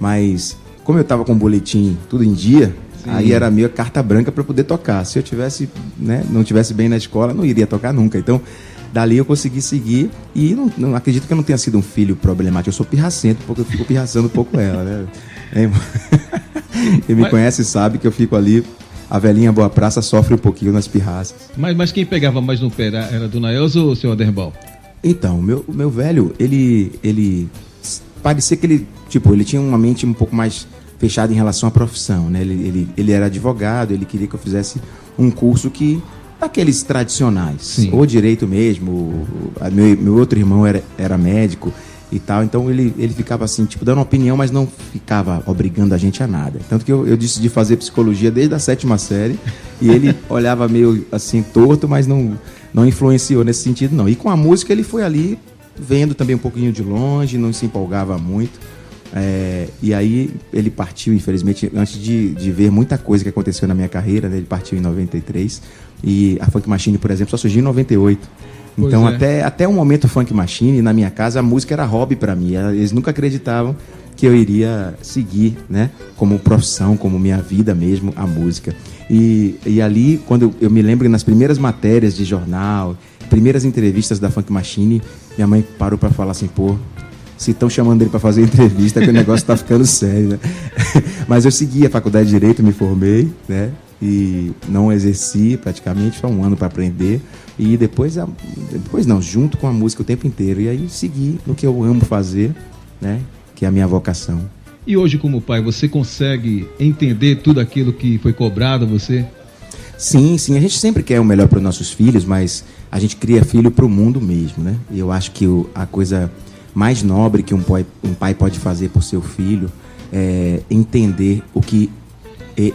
Mas como eu tava com o boletim tudo em dia, Sim. aí era meio carta branca para poder tocar. Se eu tivesse, né, não tivesse bem na escola, não iria tocar nunca. Então, dali eu consegui seguir e não, não acredito que eu não tenha sido um filho problemático. Eu sou pirracento, porque eu fico pirraçando um pouco ela, né? (laughs) (laughs) Quem me Mas... conhece sabe que eu fico ali a velhinha Boa Praça sofre um pouquinho nas pirraças.
Mas, mas quem pegava mais no pé era, Dona Elza ou o seu Aderbal?
Então, meu, meu velho, ele, ele parecia que ele, tipo, ele tinha uma mente um pouco mais fechada em relação à profissão, né? Ele, ele, ele era advogado, ele queria que eu fizesse um curso que daqueles tradicionais, Sim. ou direito mesmo, meu, meu outro irmão era, era médico, e tal. Então ele, ele ficava assim, tipo, dando opinião, mas não ficava obrigando a gente a nada. Tanto que eu, eu decidi fazer psicologia desde a sétima série e ele (laughs) olhava meio assim torto, mas não, não influenciou nesse sentido, não. E com a música ele foi ali vendo também um pouquinho de longe, não se empolgava muito. É, e aí ele partiu, infelizmente, antes de, de ver muita coisa que aconteceu na minha carreira, né? ele partiu em 93. E a Funk Machine, por exemplo, só surgiu em 98. Então, é. até, até o momento Funk Machine, na minha casa, a música era hobby para mim. Eles nunca acreditavam que eu iria seguir, né, como profissão, como minha vida mesmo, a música. E, e ali, quando eu, eu me lembro nas primeiras matérias de jornal, primeiras entrevistas da Funk Machine, minha mãe parou para falar assim: pô, se estão chamando ele para fazer (laughs) entrevista, que o negócio está ficando sério, né? (laughs) Mas eu segui a faculdade de Direito, me formei, né? E não exerci praticamente, foi um ano para aprender. E depois, depois não, junto com a música o tempo inteiro. E aí segui no que eu amo fazer, né? Que é a minha vocação.
E hoje, como pai, você consegue entender tudo aquilo que foi cobrado a você?
Sim, sim. A gente sempre quer o melhor para os nossos filhos, mas a gente cria filho para o mundo mesmo, né? E eu acho que a coisa mais nobre que um pai, um pai pode fazer por seu filho é entender o que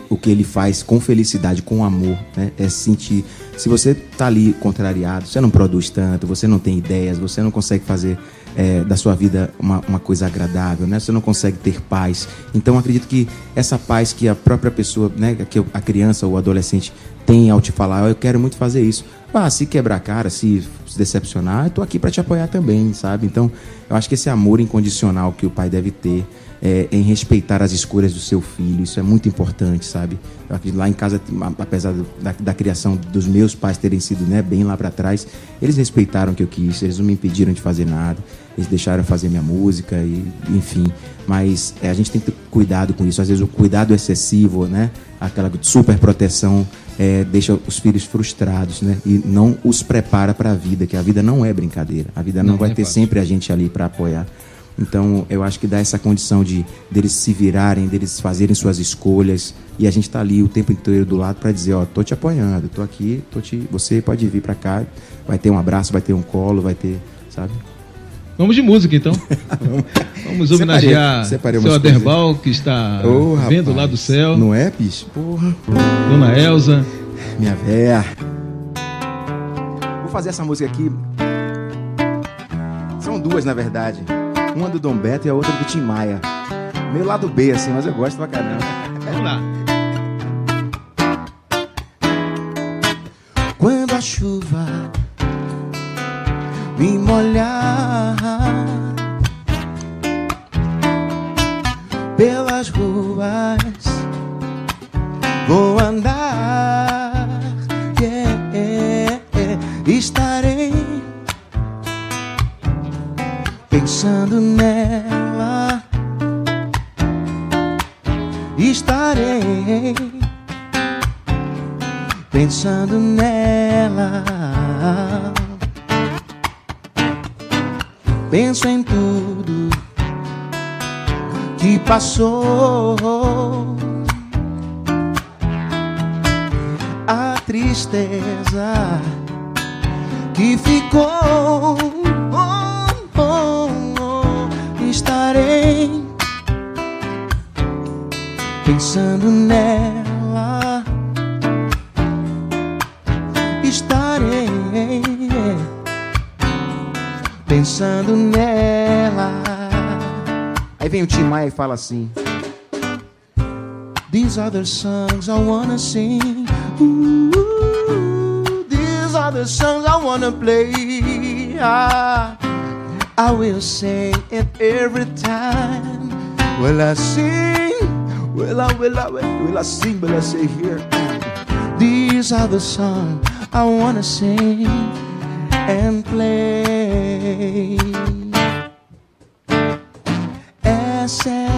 o que ele faz com felicidade, com amor, né? É sentir. Se você tá ali contrariado, você não produz tanto, você não tem ideias, você não consegue fazer é, da sua vida uma, uma coisa agradável, né? Você não consegue ter paz. Então acredito que essa paz que a própria pessoa, né? Que a criança ou adolescente tem ao te falar, eu quero muito fazer isso. Ah, se quebrar a cara, se, se decepcionar, eu tô aqui para te apoiar também, sabe? Então, eu acho que esse amor incondicional que o pai deve ter é, em respeitar as escolhas do seu filho. Isso é muito importante, sabe? Lá em casa, apesar da, da criação dos meus pais terem sido né, bem lá para trás, eles respeitaram o que eu quis, eles não me impediram de fazer nada, eles deixaram fazer minha música, e, enfim. Mas é, a gente tem que ter cuidado com isso. Às vezes o cuidado excessivo, né? Aquela super proteção é, deixa os filhos frustrados, né? E não os prepara para a vida, que a vida não é brincadeira. A vida não, não vai ter fácil. sempre a gente ali para apoiar. Então, eu acho que dá essa condição de deles se virarem, deles fazerem suas escolhas, e a gente está ali o tempo inteiro do lado para dizer, ó, tô te apoiando, tô aqui, tô te, você pode vir para cá, vai ter um abraço, vai ter um colo, vai ter, sabe?
Vamos de música então. (laughs) Vamos homenagear separei, separei seu Aderbal que está oh, vendo lá do céu.
Não é, bicho? Porra.
Dona Elza.
Minha véia. Vou fazer essa música aqui. São duas, na verdade. Uma do Dom Beto e a outra do Tim Maia. Meio lado B, assim, mas eu gosto pra caramba.
Vamos lá.
Quando a chuva me molhar
nelas vou andar. Pensando nela. Estarei pensando nela. Penso em tudo que passou. A tristeza que ficou. Estarei pensando nela. Estarei pensando nela. Aí vem o Tim Maia e fala assim: These the songs I wanna sing. Ooh, these the songs I wanna play. Ah, I will sing it every time. Will I sing? Will I, will I, will I sing? Will I say here? These are the songs I wanna sing and play. Essa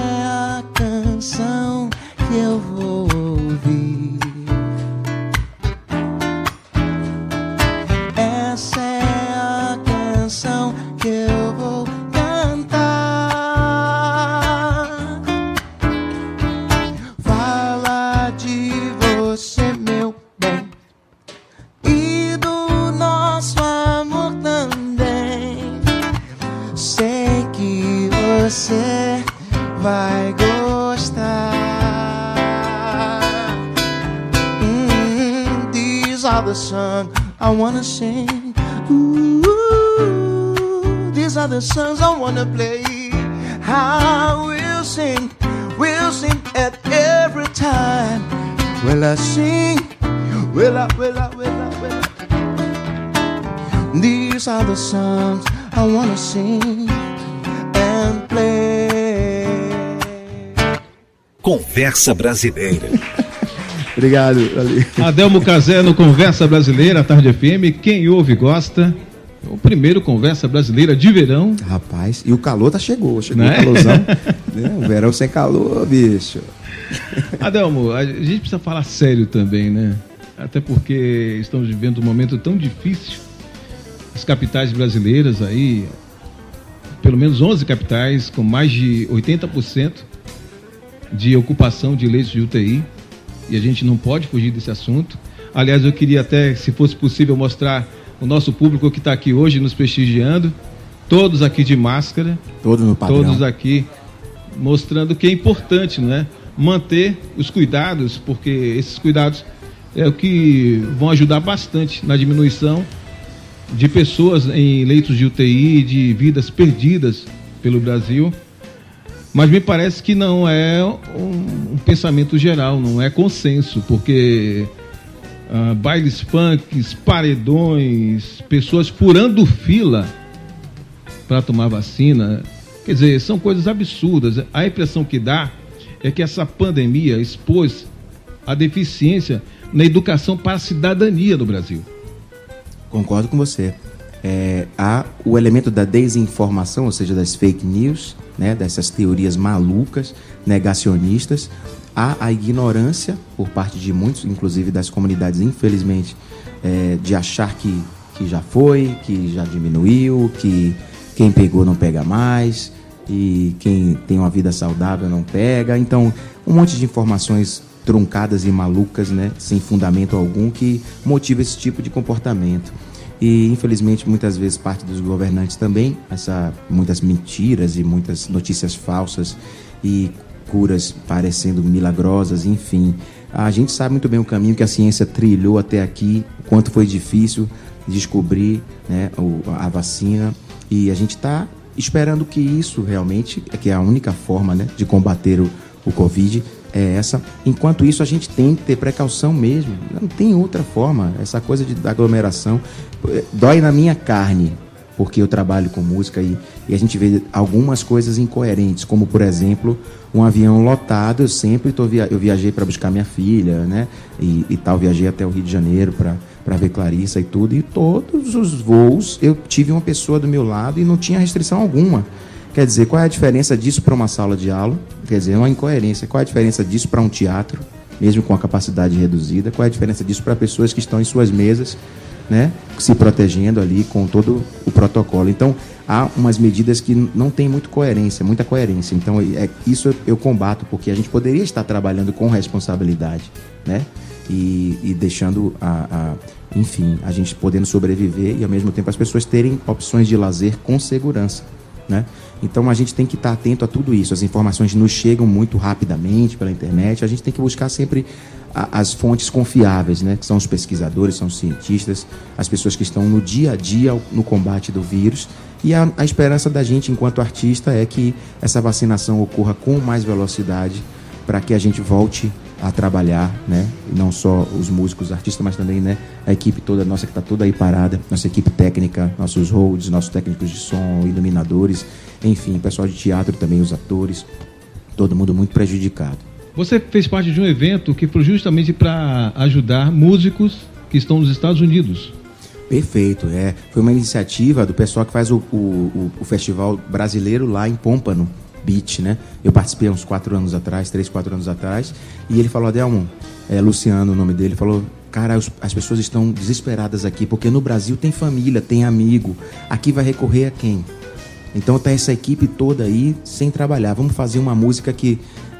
Conversa Brasileira. (laughs)
Obrigado, valeu.
Adelmo Casé no Conversa Brasileira, Tarde FM. Quem ouve gosta. O primeiro Conversa Brasileira de verão.
Rapaz, e o calor tá chegou, chegou
Né?
o calorzão. (laughs) né? O verão sem calor, bicho. (laughs)
Adelmo, a gente precisa falar sério também, né? Até porque estamos vivendo um momento tão difícil. As capitais brasileiras aí, pelo menos 11 capitais, com mais de 80% de ocupação de leitos de UTI. E a gente não pode fugir desse assunto. Aliás, eu queria até, se fosse possível, mostrar o nosso público que está aqui hoje nos prestigiando. Todos aqui de máscara
Todo no padrão.
todos aqui mostrando que é importante, né? Manter os cuidados, porque esses cuidados é o que vão ajudar bastante na diminuição de pessoas em leitos de UTI, de vidas perdidas pelo Brasil. Mas me parece que não é um, um pensamento geral, não é consenso, porque ah, bailes funks, paredões, pessoas furando fila para tomar vacina. Quer dizer, são coisas absurdas. A impressão que dá é que essa pandemia expôs a deficiência na educação para a cidadania do Brasil.
Concordo com você. É, há o elemento da desinformação, ou seja, das fake news, né, dessas teorias malucas, negacionistas. Há a ignorância por parte de muitos, inclusive das comunidades, infelizmente, é, de achar que, que já foi, que já diminuiu, que quem pegou não pega mais e quem tem uma vida saudável não pega. Então, um monte de informações truncadas e malucas, né, sem fundamento algum, que motiva esse tipo de comportamento. E infelizmente muitas vezes parte dos governantes também, essa muitas mentiras e muitas notícias falsas e curas parecendo milagrosas, enfim. A gente sabe muito bem o caminho que a ciência trilhou até aqui, quanto foi difícil descobrir né, a vacina e a gente está esperando que isso realmente, que é a única forma né, de combater o, o Covid, é essa. Enquanto isso, a gente tem que ter precaução mesmo. Não tem outra forma. Essa coisa de, aglomeração eh, dói na minha carne
porque eu trabalho com música e, e, a gente vê algumas coisas incoerentes, como por exemplo, um avião lotado, eu sempre tô via eu viajei para buscar minha filha, né? E, e, tal, viajei até o Rio de Janeiro para ver Clarissa e tudo, e todos os voos eu tive uma pessoa do meu lado e não tinha restrição alguma. Quer dizer, qual é a diferença disso para uma sala de aula? Quer dizer, é uma incoerência. Qual é a diferença disso para um teatro, mesmo com a capacidade reduzida? Qual é a diferença disso para pessoas que estão em suas mesas né, se protegendo ali com todo o protocolo. Então, há umas medidas que não tem muito coerência, muita coerência. Então, é, isso eu combato, porque a gente poderia estar trabalhando com responsabilidade, né? E, e deixando a, a, enfim, a gente podendo sobreviver e ao mesmo tempo as pessoas terem opções de lazer com segurança, né? Então a gente tem que estar atento a tudo isso. As informações nos chegam muito rapidamente pela internet. A gente tem que buscar sempre as fontes confiáveis, né? que são os pesquisadores, são os cientistas, as pessoas que estão no dia a dia no combate do vírus. E a, a esperança da gente, enquanto artista, é que essa vacinação ocorra com mais velocidade para que a gente volte a trabalhar, né? Não só os músicos, os artistas, mas também, né? A equipe toda nossa que está toda aí parada, nossa equipe técnica, nossos holds, nossos técnicos de som, iluminadores, enfim, pessoal de teatro também, os atores, todo mundo muito prejudicado.
Você fez parte de um evento que foi justamente para ajudar músicos que estão nos Estados Unidos.
Perfeito, é. Foi uma iniciativa do pessoal que faz o, o, o festival brasileiro lá em Pompano Né? Eu participei uns quatro anos atrás, três, quatro anos atrás, e ele falou, Adelmo, é, Luciano, o nome dele, falou, cara, as pessoas estão desesperadas aqui, porque no Brasil tem família, tem amigo, aqui vai recorrer a quem? Então tá essa equipe toda aí sem trabalhar. Vamos fazer uma música que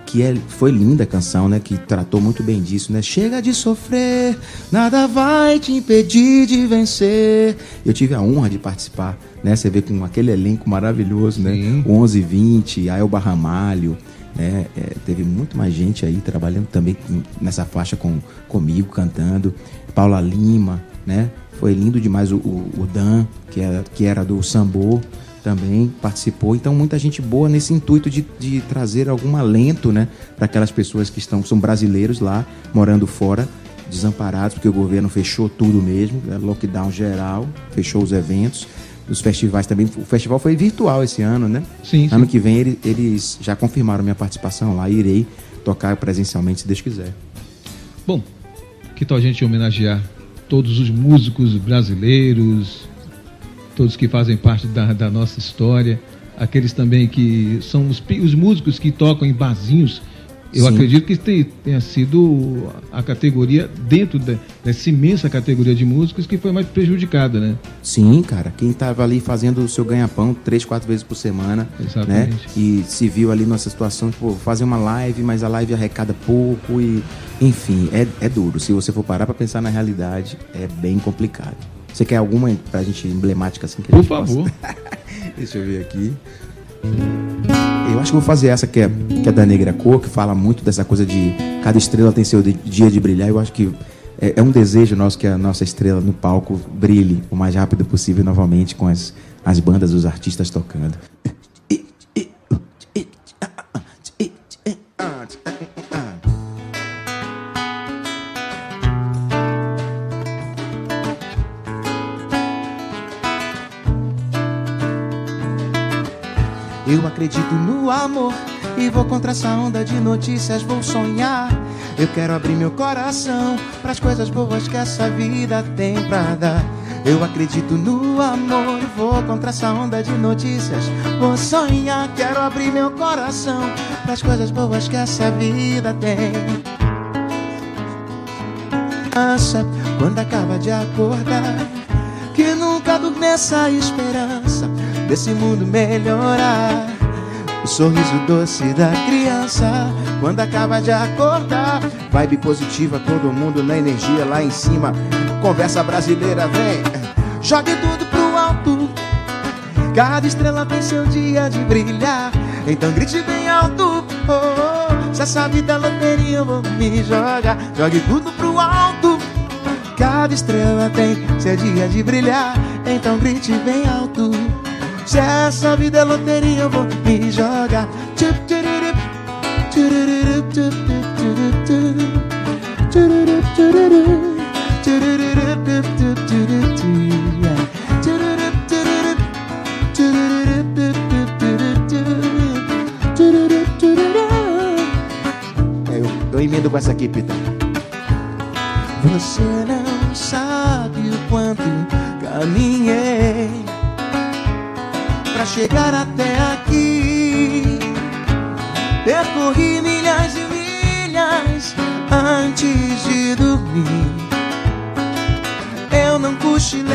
que é, foi linda a canção, né? Que tratou muito bem disso, né? Chega de sofrer, nada vai te impedir de vencer. Eu tive a honra de participar, né? Você vê com aquele elenco maravilhoso, né? Sim. 11 20, Aelba Ramalho, né? É, teve muito mais gente aí trabalhando também nessa faixa com, comigo, cantando. Paula Lima, né? Foi lindo demais o, o, o Dan, que era, que era do Sambô também participou. Então, muita gente boa nesse intuito de, de trazer algum alento né, para aquelas pessoas que estão, são brasileiros lá, morando fora, desamparados, porque o governo fechou tudo mesmo, né, lockdown geral, fechou os eventos. Os festivais também. O festival foi virtual esse ano, né?
Sim.
Ano
sim.
que vem eles, eles já confirmaram minha participação lá. Irei tocar presencialmente, se Deus quiser.
Bom, que tal a gente homenagear todos os músicos brasileiros, todos que fazem parte da, da nossa história, aqueles também que são os, os músicos que tocam em barzinhos. Eu Sim. acredito que tenha sido a categoria, dentro dessa imensa categoria de músicos, que foi mais prejudicada, né?
Sim, cara. Quem estava ali fazendo o seu ganha-pão três, quatro vezes por semana, né? Exatamente. né? E se viu ali nessa situação, tipo, fazer uma live, mas a live arrecada pouco e... Enfim, é, é duro. Se você for parar para pensar na realidade, é bem complicado. Você quer alguma pra gente emblemática assim? Que
Por favor. (laughs)
Deixa eu ver aqui. Eu acho que vou fazer essa que é, que é da Negra Cor, que fala muito dessa coisa de cada estrela tem seu dia de brilhar. Eu acho que é, é um desejo nosso que a nossa estrela no palco brilhe o mais rápido possível novamente com as, as bandas, os artistas tocando.
Amor e vou contra essa onda de notícias, vou sonhar. Eu quero abrir meu coração para as coisas boas que essa vida tem pra dar. Eu acredito no amor e vou contra essa onda de notícias, vou sonhar. Quero abrir meu coração para as coisas boas que essa vida tem. Nossa, quando acaba de acordar, que nunca adormeça a esperança desse mundo melhorar. O sorriso doce da criança quando acaba de acordar. Vibe positiva, todo mundo na energia lá em cima. Conversa brasileira, vem. Jogue tudo pro alto. Cada estrela tem seu dia de brilhar. Então grite bem alto. Oh, oh. Se essa vida é loteria, eu vou me jogar. Jogue tudo pro alto. Cada estrela tem seu dia de brilhar. Então grite bem alto. Se essa vida é loteria, eu vou me jogar.
Eu, eu emendo com essa aqui, Pita. Você não sabe o quanto caminhei chegar até aqui. Percorri milhas e milhas antes de dormir. Eu não cochilei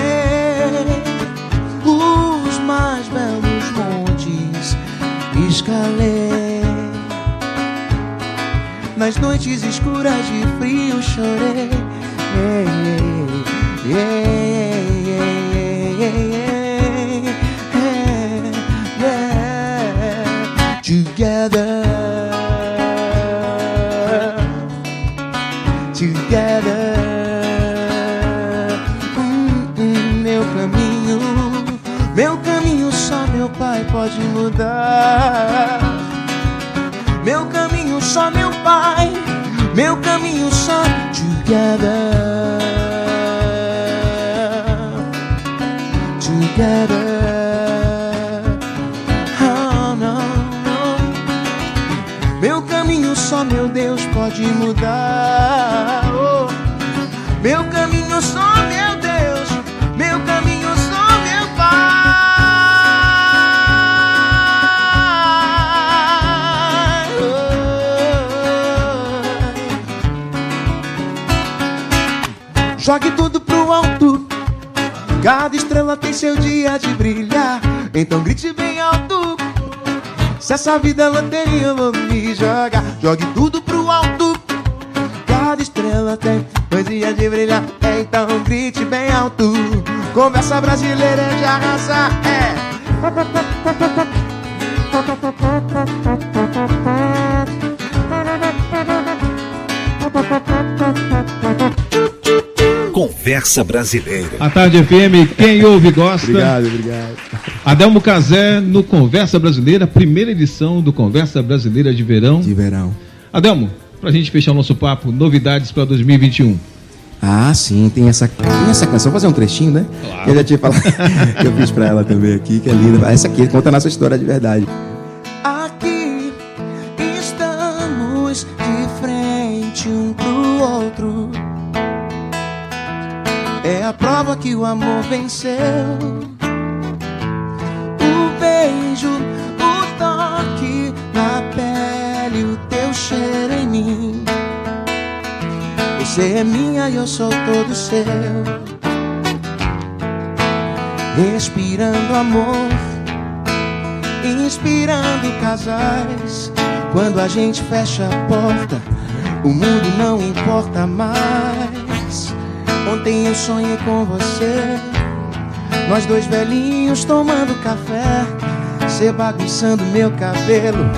os mais belos montes escalei. Nas noites escuras de frio chorei. Yeah, yeah, pode mudar. Meu caminho só meu pai, meu caminho só together, together. Oh, no. Meu caminho só meu Deus pode mudar. Oh, meu caminho só meu Jogue tudo pro alto. Cada estrela tem seu dia de brilhar. Então grite bem alto. Se essa vida é loteria, eu vou me jogar. Jogue tudo pro alto. Cada estrela tem dois dias de brilhar. Então grite bem alto. Conversa brasileira de arrasar. É. (laughs)
Conversa Brasileira.
A Tarde FM, quem ouve gosta.
Obrigado, obrigado.
Adelmo Casé no Conversa Brasileira, primeira edição do Conversa Brasileira de Verão.
De verão.
Adelmo, pra gente fechar o nosso papo, novidades para 2021.
Ah, sim, tem essa, tem essa canção. Vou fazer um trechinho, né?
Claro.
Eu já tinha falado. que (laughs) eu fiz pra ela também aqui, que é linda. Essa aqui conta a nossa história de verdade.
É a prova que o amor venceu. O beijo, o toque na pele, o teu cheiro em mim. Você é minha e eu sou todo seu. Respirando amor inspirando casais. Quando a gente fecha a porta, o mundo não importa mais. Ontem eu sonhei com você, nós dois velhinhos tomando café, você bagunçando meu cabelo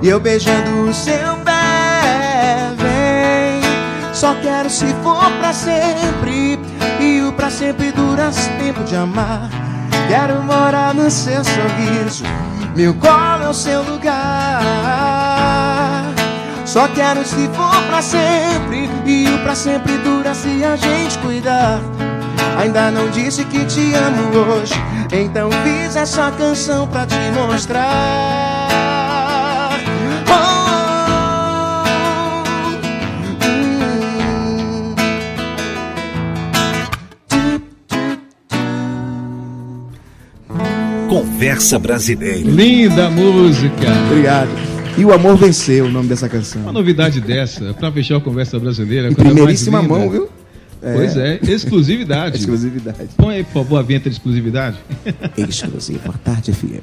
e eu beijando o seu pé. Vem, só quero se for pra sempre e o pra sempre dura tempo de amar. Quero morar no seu sorriso. Meu colo é o seu lugar. Só quero se for pra sempre. E o pra sempre dura se a gente cuidar. Ainda não disse que te amo hoje. Então fiz essa canção pra te mostrar. Oh, hum.
Conversa Brasileira.
Linda música.
Obrigado. E o amor venceu o nome dessa canção.
Uma novidade dessa, pra fechar a Conversa Brasileira.
Em
mais
primeiríssima mão, viu?
Pois é, exclusividade. (laughs)
Exclusividade.
Põe aí, por favor, a vinheta de exclusividade. (laughs)
Exclusiva. Tarde FM.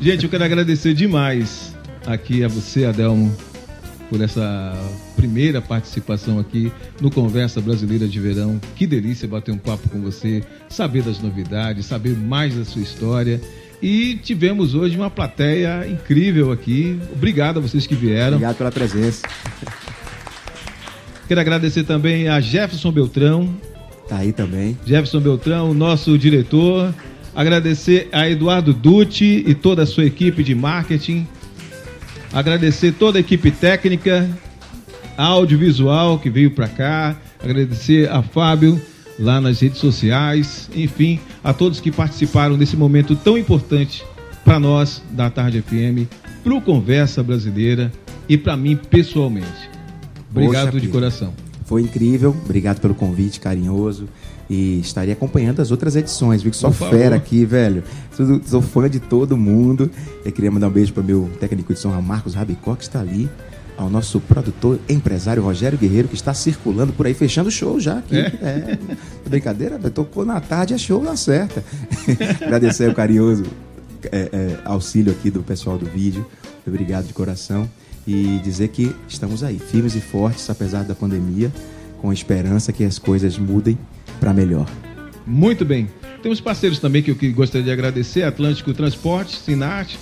Gente, eu quero agradecer demais aqui a você, Adelmo, por essa primeira participação aqui no Conversa Brasileira de Verão. Que delícia bater um papo com você, saber das novidades, saber mais da sua história. E tivemos hoje uma plateia incrível aqui. Obrigado a vocês que vieram.
Obrigado pela presença.
Quero agradecer também a Jefferson Beltrão,
Tá aí também.
Jefferson Beltrão, nosso diretor. Agradecer a Eduardo Dutti e toda a sua equipe de marketing. Agradecer toda a equipe técnica, audiovisual que veio para cá. Agradecer a Fábio lá nas redes sociais. Enfim, a todos que participaram desse momento tão importante para nós da Tarde FM, para o Conversa Brasileira e para mim pessoalmente. Obrigado Poxa, de coração.
Foi incrível, obrigado pelo convite carinhoso. E estarei acompanhando as outras edições, viu? Que só fera aqui, velho. Sou, sou fã de todo mundo. Eu queria mandar um beijo para meu técnico de som, Marcos Rabicó, que está ali ao nosso produtor, empresário Rogério Guerreiro, que está circulando por aí, fechando o show já. Aqui. É. é. Brincadeira, tocou na tarde, é show na certa. (laughs) Agradecer o carinhoso é, é, auxílio aqui do pessoal do vídeo. Obrigado de coração. E dizer que estamos aí, firmes e fortes, apesar da pandemia, com esperança que as coisas mudem para melhor.
Muito bem. Temos parceiros também que eu gostaria de agradecer: Atlântico Transporte, Sinarte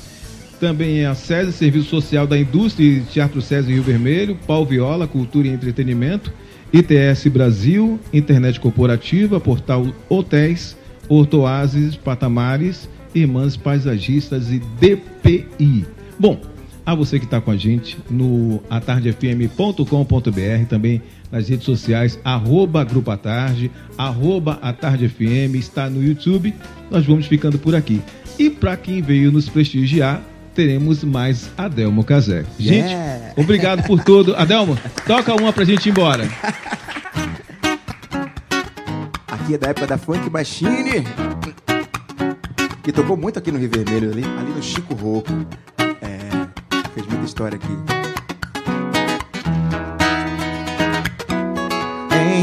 também é a SESI, Serviço Social da Indústria e Teatro SESI Rio Vermelho, Pau Viola, Cultura e Entretenimento, ITS Brasil, Internet Corporativa, Portal Hotéis, Ortoases, Patamares, Irmãs Paisagistas e DPI. Bom, a você que está com a gente no atardefm.com.br, também nas redes sociais, arroba Grupo Atarde, arroba Atardefm, está no YouTube. Nós vamos ficando por aqui. E para quem veio nos prestigiar, teremos mais Adelmo Casé. Gente, yeah. obrigado por tudo. Adelmo, toca uma pra gente ir embora. (laughs)
Aqui é da época da Funk Machine, que tocou muito aqui no Rio Vermelho, ali, ali no Chico Rouco. É, fez muita história aqui.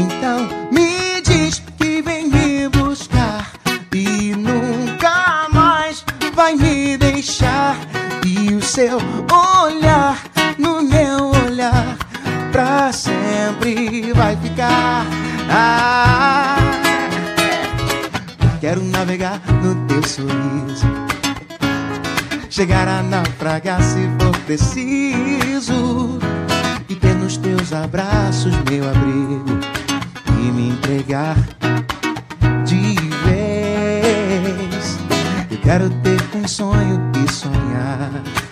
Então seu olhar no meu olhar pra sempre vai ficar. Ah, quero navegar no teu sorriso, chegar a naufragar se for preciso e ter nos teus abraços meu abrigo e me entregar de vez. Eu quero ter um sonho e sonhar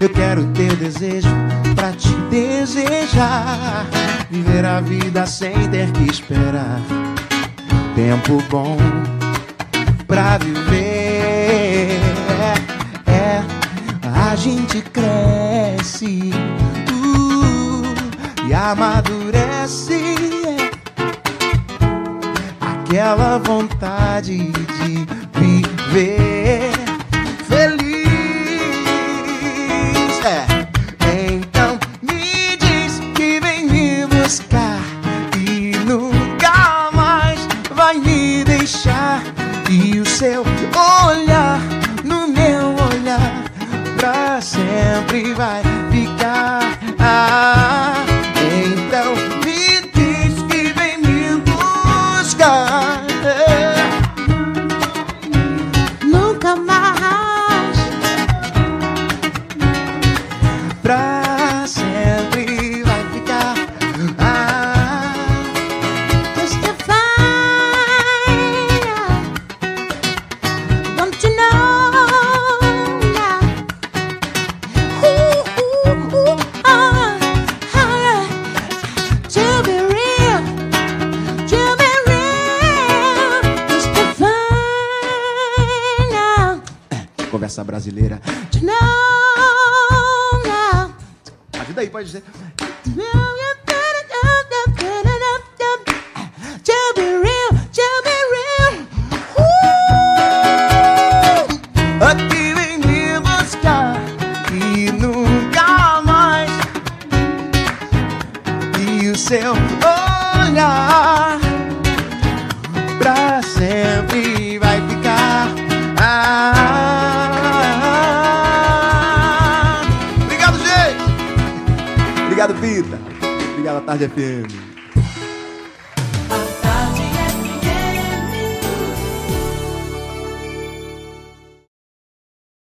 eu quero ter desejo pra te desejar. Viver a vida sem ter que esperar. Tempo bom pra viver. É, a gente cresce uh, e amadurece. Aquela vontade de viver